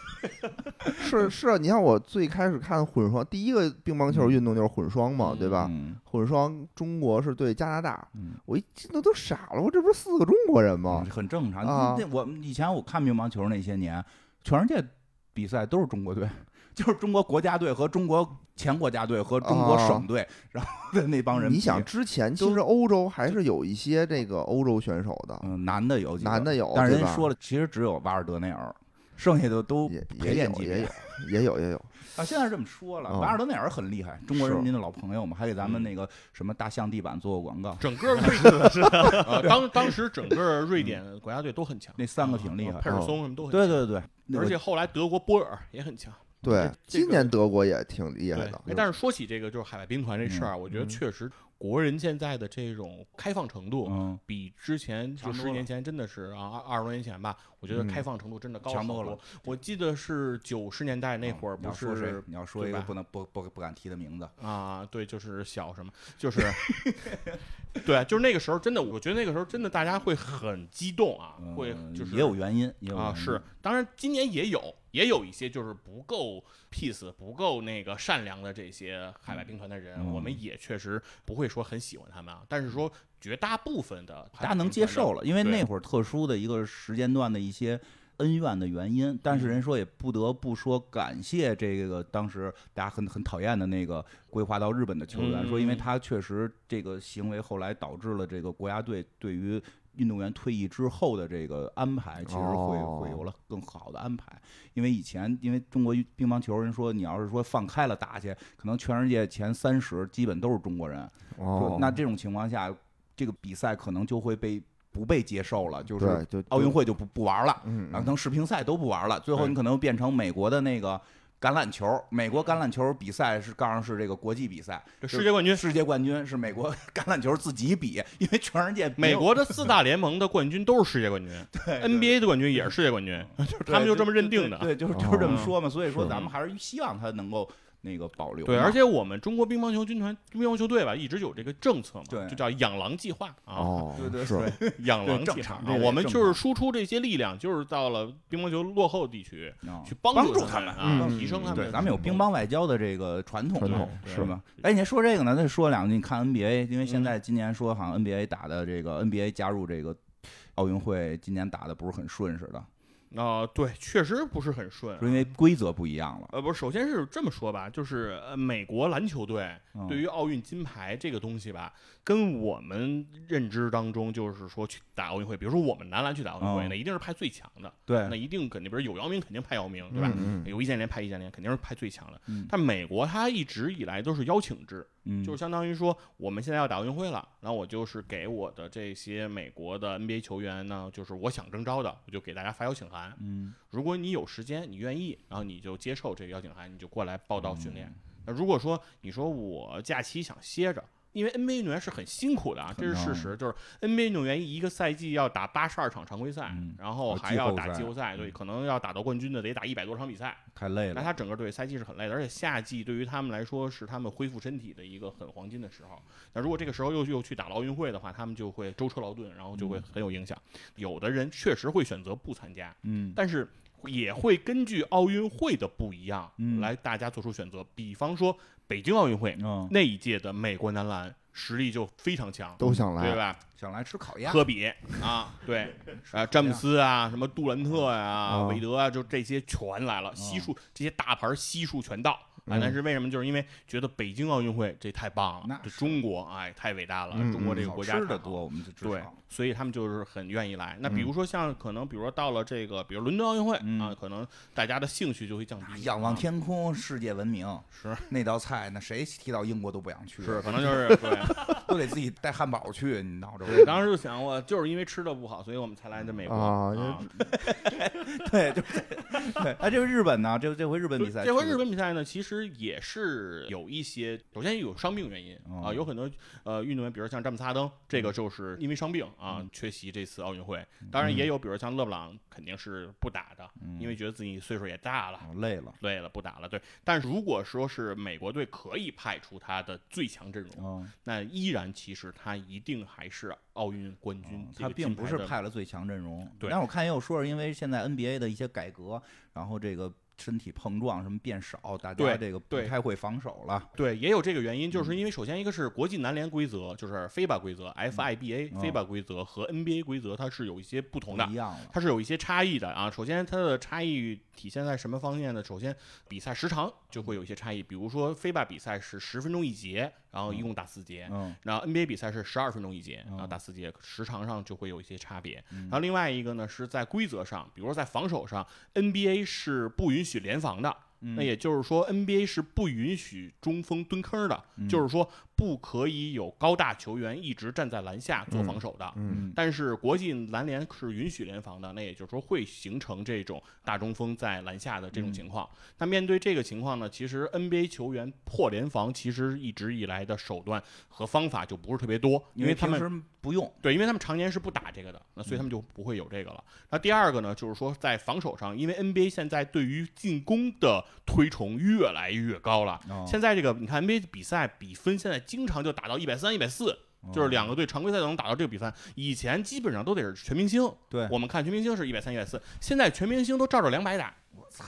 是是啊，你看我最开始看混双，第一个乒乓球运动就是混双嘛，对吧？嗯混双中国是对加拿大，嗯，我一听到都傻了，我这不是四个中国人吗嗯？很正常。啊那我以前我看乒乓球那些年，全世界比赛都是中国队，就是中国国家队和中国前国家队和中国省队，然后的那帮人。你想之前其实欧洲还是有一些这个欧洲选手的，嗯，男的有几个男的有但是人说了，其实只有瓦尔德内尔，剩下的都也陪也有也练级别有也有也 有，啊。现在这么说了，嗯瓦尔德内尔很厉害，中国人民的老朋友嘛，还给咱们嗯那个什么大象地板做过广告，整个瑞典 当当时整个瑞典国家队都很强，那三个挺厉害啊佩尔松什么都很对强，对对，那个而且后来德国波尔也很强。对这，今年德国也挺厉害，的哎，，但是说起这个就是海外兵团这事儿啊，我觉得嗯确实国人现在的这种开放程度。嗯，比之前就强多了十年前真的是啊，二二十多年前吧，我觉得嗯开放程度真的高多了。我记得是九十年代那会儿，不是？你要说一对吧个不能不不不敢提的名字，啊，对，就是小什么，就是，对，就是那个时候，真的，我觉得那个时候真的大家会很激动啊，会嗯就是也有原因，也有啊，是，当然今年也有，也有一些就是不够 peace、不够那个善良的这些海外兵团的人，嗯。我们也确实不会说很喜欢他们啊，但是说绝大部分的大家能接受了，因为那会儿特殊的一个时间段的一些恩怨的原因，但是人说也不得不说感谢这个当时大家很很讨厌的那个规划到日本的球员，嗯说因为他确实这个行为后来导致了这个国家队对于。运动员退役之后的这个安排，其实会哦。会有了更好的安排，因为以前因为中国乒乓球人说，你要是说放开了打去，可能全世界前三十基本都是中国人，哦，那这种情况下，这个比赛可能就会被不被接受了，就是奥运，会就不不玩了，嗯，啊，可嗯能世乒赛都不玩了，最后你可能变成美国的那个橄榄球，美国橄榄球比赛是告诉是这个国际比赛，这世界冠军，世界冠军是美国 橄榄球自己比，因为全世界美国的四大联盟的冠军都是世界冠军 对，NBA 的冠军也是世界冠军，就是他们就这么认定的。对，就是哦就是这么说嘛。所以说，咱们还是希望他能够那个保留。对，而且我们中国乒乓球军团、乒乓球队吧，一直有这个政策嘛，对就叫养狼计划啊，哦，对对是对，养狼计划我们就是输出这些力量，就是到了乒乓球落后地区啊去帮帮助他他们啊，嗯提升他们。对，咱们有乒乓外交的这个传统嘛，传统是是吧？哎，你说这个呢，再说两句。你看 NBA，因为现嗯在今年说好像 NBA 打的这个 NBA 加入这个奥运会，今年打的不是很顺似的，啊，对，确实不是很顺因为规则不一样了。呃，不是，首先是这么说吧，就是呃，美国篮球队嗯对于奥运金牌这个东西吧，跟我们认知当中就是说去打奥运会，比如说我们男篮去打奥运会，嗯那一定是派最强的，对那一定肯定，比如有姚明肯定派姚明，对吧？嗯嗯有易建联派易建联，肯定是派最强的。嗯但美国它一直以来都是邀请制，嗯，就是相当于说我们现在要打奥运会了，然后我就是给我的这些美国的 NBA 球员呢，就是我想征召的，我就给大家发邀请函。嗯。如果你有时间，你愿意，然后你就接受这个邀请函，你就过来报道训嗯。练。那如果说你说我假期想歇着，因为 NBA 运动员是很辛苦的啊，这是事实，就是 NBA 运动员一个赛季要打八十二场常规赛，嗯然后哦还要打季后赛对，嗯可能要打到冠军的得打一百多场比赛。太累了。那他整个队赛季是很累的，而且夏季对于他们来说是他们恢复身体的一个很黄金的时候。那如果这个时候又又去打奥运会的话，他们就会舟车劳顿，然后就会很有影响。有的人确实会选择不参加，嗯但是也会根据奥运会的不一样嗯来大家做出选择。比方说北京奥运会嗯，那一届的美国男篮实力就非常强，都想来，对吧？想来吃烤鸭，科比啊，对，啊，詹姆斯啊，什么杜兰特呀、哦韦德啊，就这些全来了，悉数这些大牌悉数全到。啊，嗯但是为什么？就是因为觉得北京奥运会这太棒了那，这中国哎太伟大了，嗯中国这个国家吃的多，我们就至对，所以他们就是很愿意来。那比嗯如说像可能，比如说到了这个，比如伦敦奥运会嗯啊，可能大家的兴趣就会降低。仰望啊天空，世界闻名是那道菜，那谁提到英国都不想去，是，可能就是 对。都得自己带汉堡去，你闹着我，当时就想我就是因为吃的不好，所以我们才来的美国。对，就是对。哎，这回日本呢？这这回日本比赛，这回日本比赛呢，其实也是有一些，首先有伤病原因啊，哦有很多呃运动员，比如像詹姆斯哈登，这个就是因为伤病啊嗯缺席这次奥运会。当然也有，比如像勒布朗肯定是不打的，嗯因为觉得自己岁数也大了。哦累了，累了，不打了。对，但如果说是美国队可以派出他的最强阵容，嗯，那依然其实他一定还是奥运冠军。这他并不是派了最强阵容，对但我看也有说是因为现在 NBA 的一些改革，然后这个身体碰撞什么变少，大家这个不对太会防守了。对，也有这个原因，嗯就是因为首先一个是国际男联规则，就是 FIBA 规则、FIBA、哦 FIBA 规则和 NBA 规则，它是有一些不同的一。样，它是有一些差异的啊。首先，它的差异体现在什么方面呢？首先，比赛时长就会有一些差异。比如说，FIBA 比赛是十分钟一节，然后一共打四节。嗯然后 NBA 比赛是十二分钟一节，然后嗯打四节，时长上就会有一些差别。嗯然后另外一个呢是在规则上，比如说在防守上，NBA 是不允许联防的。嗯那也就是说，NBA 是不允许中锋蹲坑的，嗯就是说不可以有高大球员一直站在篮下做防守的。嗯但是国际篮联是允许联防的，那也就是说会形成这种大中锋在篮下的这种情况。那面对这个情况呢，其实 NBA 球员破联防其实一直以来的手段和方法就不是特别多，因为他们不用，对，因为他们常年是不打这个的，那所以他们就不会有这个了。那第二个呢，就是说在防守上，因为 NBA 现在对于进攻的推崇越来越高了。哦现在这个你看 NBA 比赛比分现在经常就打到一百三、一百四，哦就是两个队常规赛都能打到这个比分。以前基本上都得是全明星，对我们看全明星是一百三、一百四，现在全明星都照着两百打。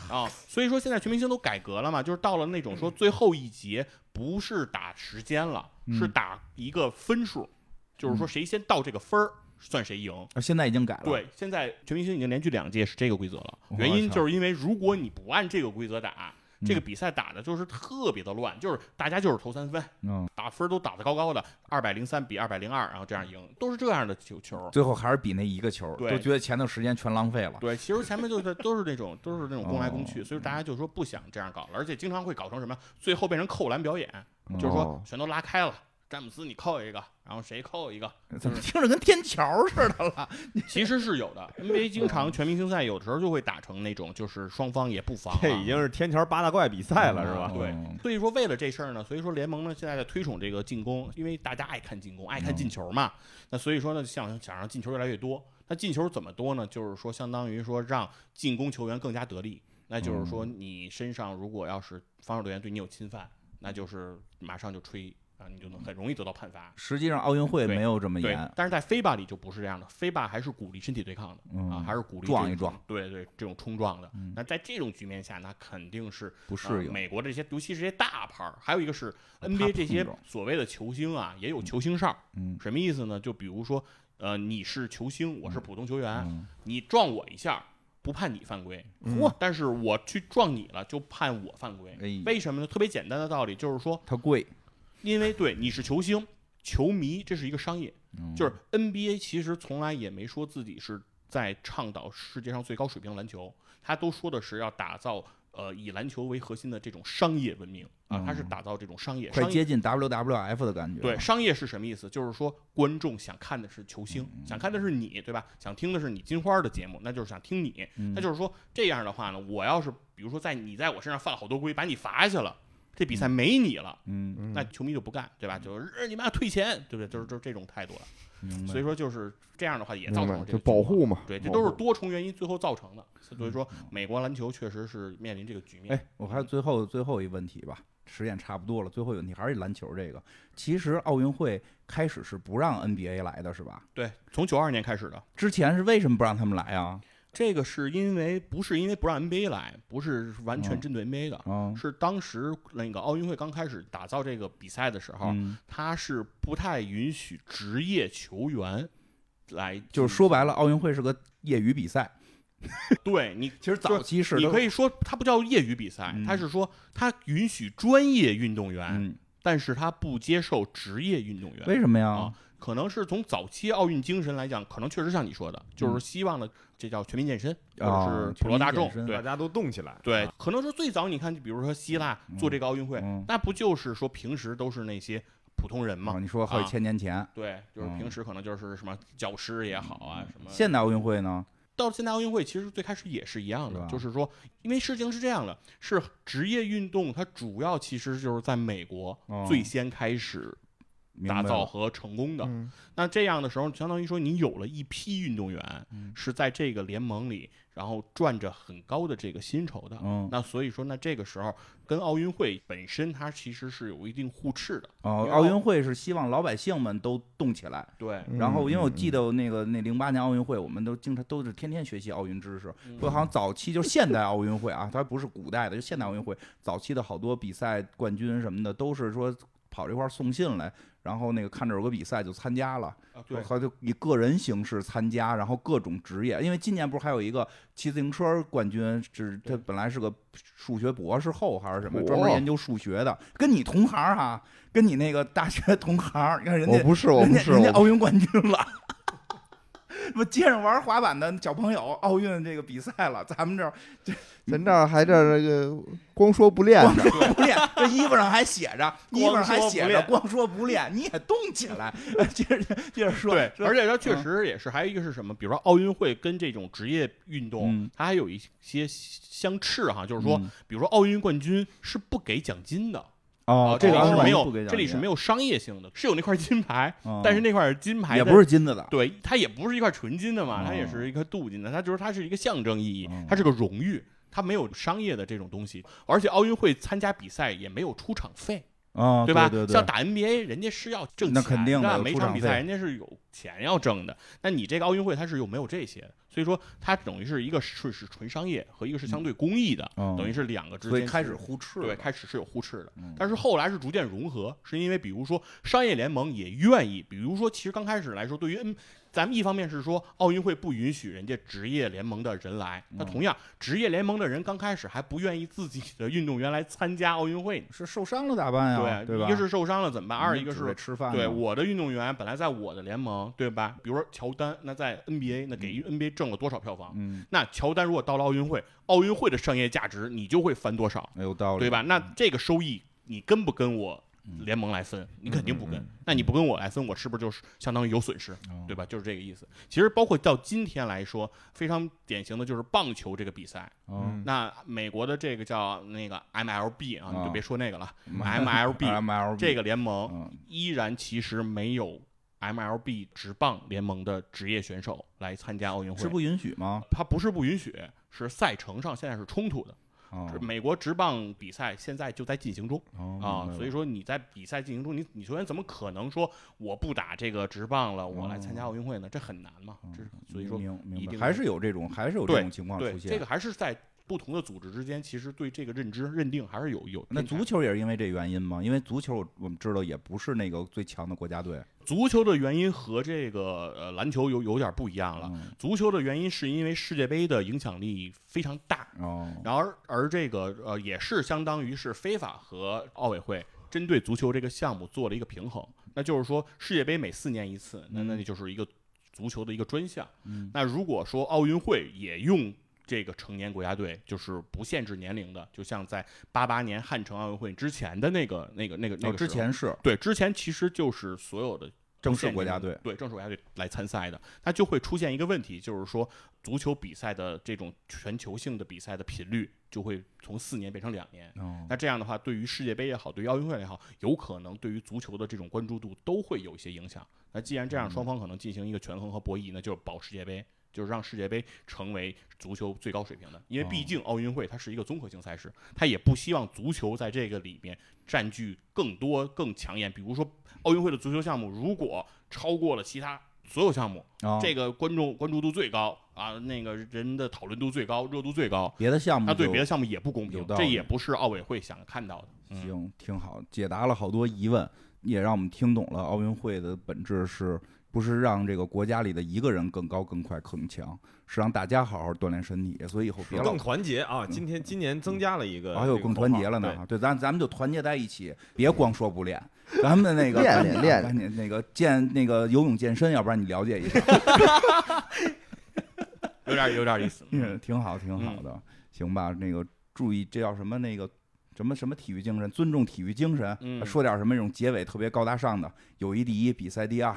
啊，所以说现在全明星都改革了嘛，就是到了那种说最后一节不是打时间了，是嗯打一个分数，就是说谁先到这个分儿算谁赢。啊现在已经改了，，对，现在全明星已经连续两届是这个规则了，原因就是因为如果你不按这个规则打，这个嗯比赛打的就是特别的乱，就是大家就是投三分，嗯，打分都打得高高的，二百零三比二百零二，然后这样赢，都是这样的球球。最后还是比那一个球，对都觉得前头时间全浪费了。对，其实前面就是都是那种都是那种攻来攻去，哦所以大家就说不想这样搞了，而且经常会搞成什么，最后变成扣篮表演，嗯就是说哦全都拉开了，詹姆斯你扣一个，然后谁扣一个，怎么听着跟天桥似的了？其实是有的。NBA 经常全明星赛有的时候就会打成那种就是双方也不防啊，这已经是天桥八大怪比赛了，是吧？对嗯，所以说为了这事儿呢，所以说联盟呢现在在推崇这个进攻，因为大家爱看进攻，爱看进球嘛。那所以说呢，想想让进球越来越多。那进球怎么多呢？就是说相当于说让进攻球员更加得力。那就是说你身上如果要是防守队员对你有侵犯，那就是马上就吹啊，你就能很容易得到判罚。实际上奥运会没有这么对严，，但是在飞吧里就不是这样的，飞吧还是鼓励身体对抗的、嗯啊，还是鼓励撞一撞，对对，这种冲撞的。嗯那在这种局面下，那肯定是不适应。呃美国这些，尤其是这些大牌儿，还有一个是 NBA 这些所谓的球星啊，也有球星哨。嗯什么意思呢？就比如说，呃，你是球星，我是普通球员，嗯你撞我一下，不判你犯规，嚯但是我去撞你了，就判我犯规。哎为什么呢？特别简单的道理就是说，它贵，因为对你是球星，球迷这是一个商业，嗯就是 NBA 其实从来也没说自己是在倡导世界上最高水平的篮球，他都说的是要打造呃以篮球为核心的这种商业文明啊，他是嗯打造这种商业商业。快接近 WWF 的感觉。对，商业是什么意思？就是说，观众想看的是球星，嗯想看的是你，对吧？想听的是你金花的节目，那就是想听你。嗯那就是说，这样的话呢，我要是比如说在你在我身上犯了好多规，把你罚下去了，这比赛没你了，嗯，嗯那球迷就不干，对吧？就是呃你妈退钱，对不对？就是就是这种态度了。所以说就是这样的话，也造成了这个。保护嘛，对，这都是多重原因最后造成的。所以说，美国篮球确实是面临这个局面。哎，我还有最后最后一问题吧，时间差不多了。最后一问题还是篮球这个。其实奥运会开始是不让 NBA 来的，是吧？对，从九二年开始的，之前是为什么不让他们来啊？这个是因为不是因为不让 NBA 来，不是完全嗯针对 NBA 的，啊，是当时那个奥运会刚开始打造这个比赛的时候，嗯，它是不太允许职业球员来，就是说白了，，奥运会是个业余比赛。对你其实早期是你可以说它不叫业余比赛，嗯它是说它允许专业运动员，嗯，但是它不接受职业运动员。为什么呀啊？可能是从早期奥运精神来讲，可能确实像你说的，就是希望呢，这叫全民健身，或嗯啊者是普罗大众大家都动起来。对，可能说最早你看，比如说希腊做这个奥运会，嗯那不就是说平时都是那些普通人啊，嘛？你说好几啊千年前，对，就是嗯平时可能就是什么教师也好啊，什么。现代奥运会呢？到现代奥运会，其实最开始也是一样的是，就是说，因为事情是这样的，是职业运动，它主要其实就是在美国哦最先开始打造和成功的。嗯那这样的时候，相当于说你有了一批运动员嗯是在这个联盟里，然后赚着很高的这个薪酬的。嗯，那所以说，那这个时候跟奥运会本身它其实是有一定互斥的。哦，奥运会是希望老百姓们都动起来。对，然后，因为我记得得那个那零八年奥运会，我们都经常都是天天学习奥运知识。嗯说好像早期就是现代奥运会啊，它不是古代的，就现代奥运会早期的好多比赛冠军什么的，都是说跑这块儿送信来，然后那个看着有个比赛就参加了，啊对，他就以个人形式参加，然后各种职业。因为今年不是还有一个骑自行车冠军，是他本来是个数学博士后还是什么，专门研究数学的，跟你同行哈、跟你那个大学同行，你看人家我不是，我不是，人家奥运冠军了。不，街上玩滑板的小朋友，奥运这个比赛了，咱们这儿咱这儿还这这个光说不练光，说不练，这衣服上还写着，衣服上还写着“光光说不练”，你也动起来。呃接着接着说，对，而且它确嗯实也是，还有一个是什么？比如说奥运会跟这种职业运动嗯，它还有一些相斥哈，就是说，嗯比如说奥运冠军是不给奖金的，哦，这里个是没有这里是没有商业性的，是有那块金牌，嗯但是那块金牌也不是金子的，对，它也不是一块纯金的嘛，它也哦是一块镀金的，它就是它是一个象征意义嗯，它是个荣誉，它没有商业的这种东西，而且奥运会参加比赛也没有出场费，啊，对吧？对对，像打 NBA，人家是要挣钱那肯定的有每场比赛人家是有钱要挣的，那你这个奥运会它是又没有这些？所以说它等于是一个是是纯商业和一个是相对公益的，嗯等于是两个之间开始互斥了，对，开始是有互斥的，嗯但是后来是逐渐融合，是因为比如说商业联盟也愿意，比如说其实刚开始来说，对于 N，咱们一方面是说奥运会不允许人家职业联盟的人来，那嗯同样职业联盟的人刚开始还不愿意自己的运动员来参加奥运会呢，是受伤了咋办呀？对吧？一个是受伤了怎么办？二一个是。吃饭，对我的运动员本来在我的联盟，对吧？比如说乔丹，那在 NBA，那给 NBA 挣了多少票房？嗯，那乔丹如果到了奥运会，奥运会的商业价值你就会翻多少？没有道理，对吧？那这个收益你跟不跟我联盟来分？你肯定不跟。那你不跟我来分，我是不是就是相当于有损失？哦对吧？就是这个意思。其实包括到今天来说，非常典型的就是棒球这个比赛。嗯，那美国的这个叫那个 MLB 啊，你就啊别说那个了 嗯，MLB 这个联盟嗯依然其实没有 MLB 职棒联盟的职业选手来参加奥运会。是不允许吗？它不是不允许，是赛程上现在是冲突的。哦美国职棒比赛现在就在进行中哦啊所以说你在比赛进行中，你你球员怎么可能说我不打这个职棒了，我来参加奥运会呢？这很难嘛。这是所以说一定还是有这种还是有这种情况出现。这个还是在不同的组织之间，其实对这个认知认定还是有有那足球也是因为这原因吗？因为足球我我们知道也不是那个最强的国家队。足球的原因和这个呃篮球有有点不一样了。嗯。足球的原因是因为世界杯的影响力非常大，哦，然而而这个呃也是相当于是非法和奥委会针对足球这个项目做了一个平衡，那就是说世界杯每四年一次，那那就是一个足球的一个专项。嗯。那如果说奥运会也用这个成年国家队，就是不限制年龄的，就像在八八年汉城奥运会之前的那个那个那个那哦个之前是对之前其实就是所有的。正式国家队对正式国家队来参赛的，那就会出现一个问题，就是说足球比赛的这种全球性的比赛的频率就会从四年变成两年。哦那这样的话，对于世界杯也好，对于奥运会也好，有可能对于足球的这种关注度都会有一些影响。那既然这样，双方可能进行一个权衡和博弈，那就是保世界杯，就是让世界杯成为足球最高水平的。因为毕竟奥运会它是一个综合性赛事，它也不希望足球在这个里面占据更多更抢眼。比如说奥运会的足球项目，如果超过了其他所有项目，哦这个观众关注度最高啊，那个人的讨论度最高，热度最高，别的项目那对别的项目也不公平，这也不是奥委会想看到的。嗯行，挺好，解答了好多疑问，也让我们听懂了奥运会的本质是不是让这个国家里的一个人更高、更快、更强，是让大家好好锻炼身体。所以以后别老更团结啊！今天今年增加了一个，还有更团结了呢。对，咱咱们就团结在一起，别光说不练。咱们的那个 练赶紧练练赶紧那个健那个游泳健身，要不然你了解一下，有点有点意思。嗯，挺好，挺好的，行吧？那个注意，这叫什么？那个什么什么体育精神，尊重体育精神。嗯说点什么那种结尾特别高大上的，友谊第一，比赛第二。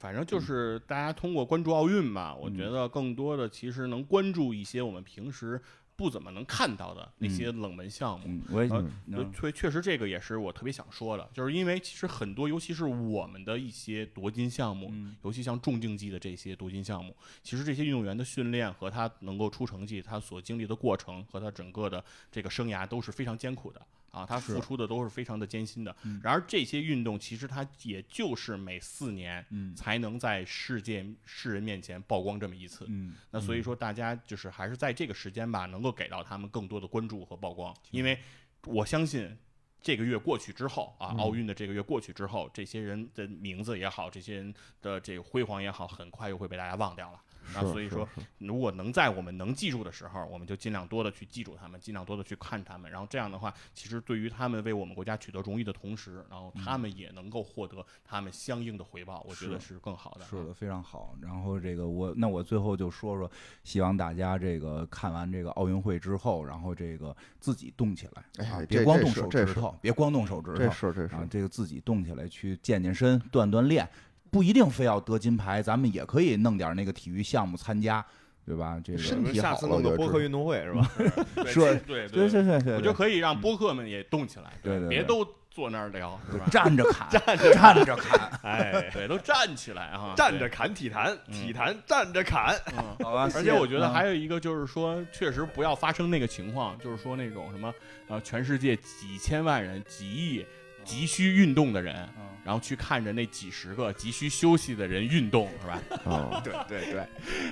反正就是大家通过关注奥运吧，我觉得更多的其实能关注一些我们平时不怎么能看到的那些冷门项目。嗯，我也确确实这个也是我特别想说的，就是因为其实很多，尤其是我们的一些夺金项目，嗯。尤其像重竞技的这些夺金项目，其实这些运动员的训练和他能够出成绩，他所经历的过程和他整个的这个生涯都是非常艰苦的啊，他付出的都是非常的艰辛的。嗯然而这些运动其实它也就是每四年嗯才能在世界世人面前曝光这么一次。嗯，那所以说，大家就是还是在这个时间吧，能够给到他们更多的关注和曝光，因为我相信。这个月过去之后啊，嗯奥运的这个月过去之后，这些人的名字也好，这些人的这个辉煌也好，很快又会被大家忘掉了。那所以说，如果能在我们能记住的时候，我们就尽量多的去记住他们，尽量多的去看他们。然后这样的话，其实对于他们为我们国家取得荣誉的同时，然后他们也能够获得他们相应的回报，我觉得是更好的。是的，非常好。然后这个我那我最后就说说，希望大家这个看完这个奥运会之后，然后这个自己动起来啊，别光动手指头，别光动手指头这是这是啊，这个自己动起来去健健身、锻锻炼，不一定非要得金牌，咱们也可以弄点那个体育项目参加，对吧？这个身体下次弄个播客运动会是吧？对说对对对对对，我就可以让播客们也动起来，对对对别都坐那儿聊，是吧？站着砍，站着站着砍，哎，对，都站起来啊，站着对，砍体坛，嗯体坛站着砍。嗯。好吧？而且我觉得嗯还有一个就是说，确实不要发生那个情况，就是说那种什么呃，全世界几千万人、几亿急需运动的人，嗯然后去看着那几十个急需休息的人运动，是吧？啊，对对对，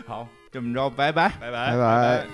好，这么着，拜拜。拜拜拜拜。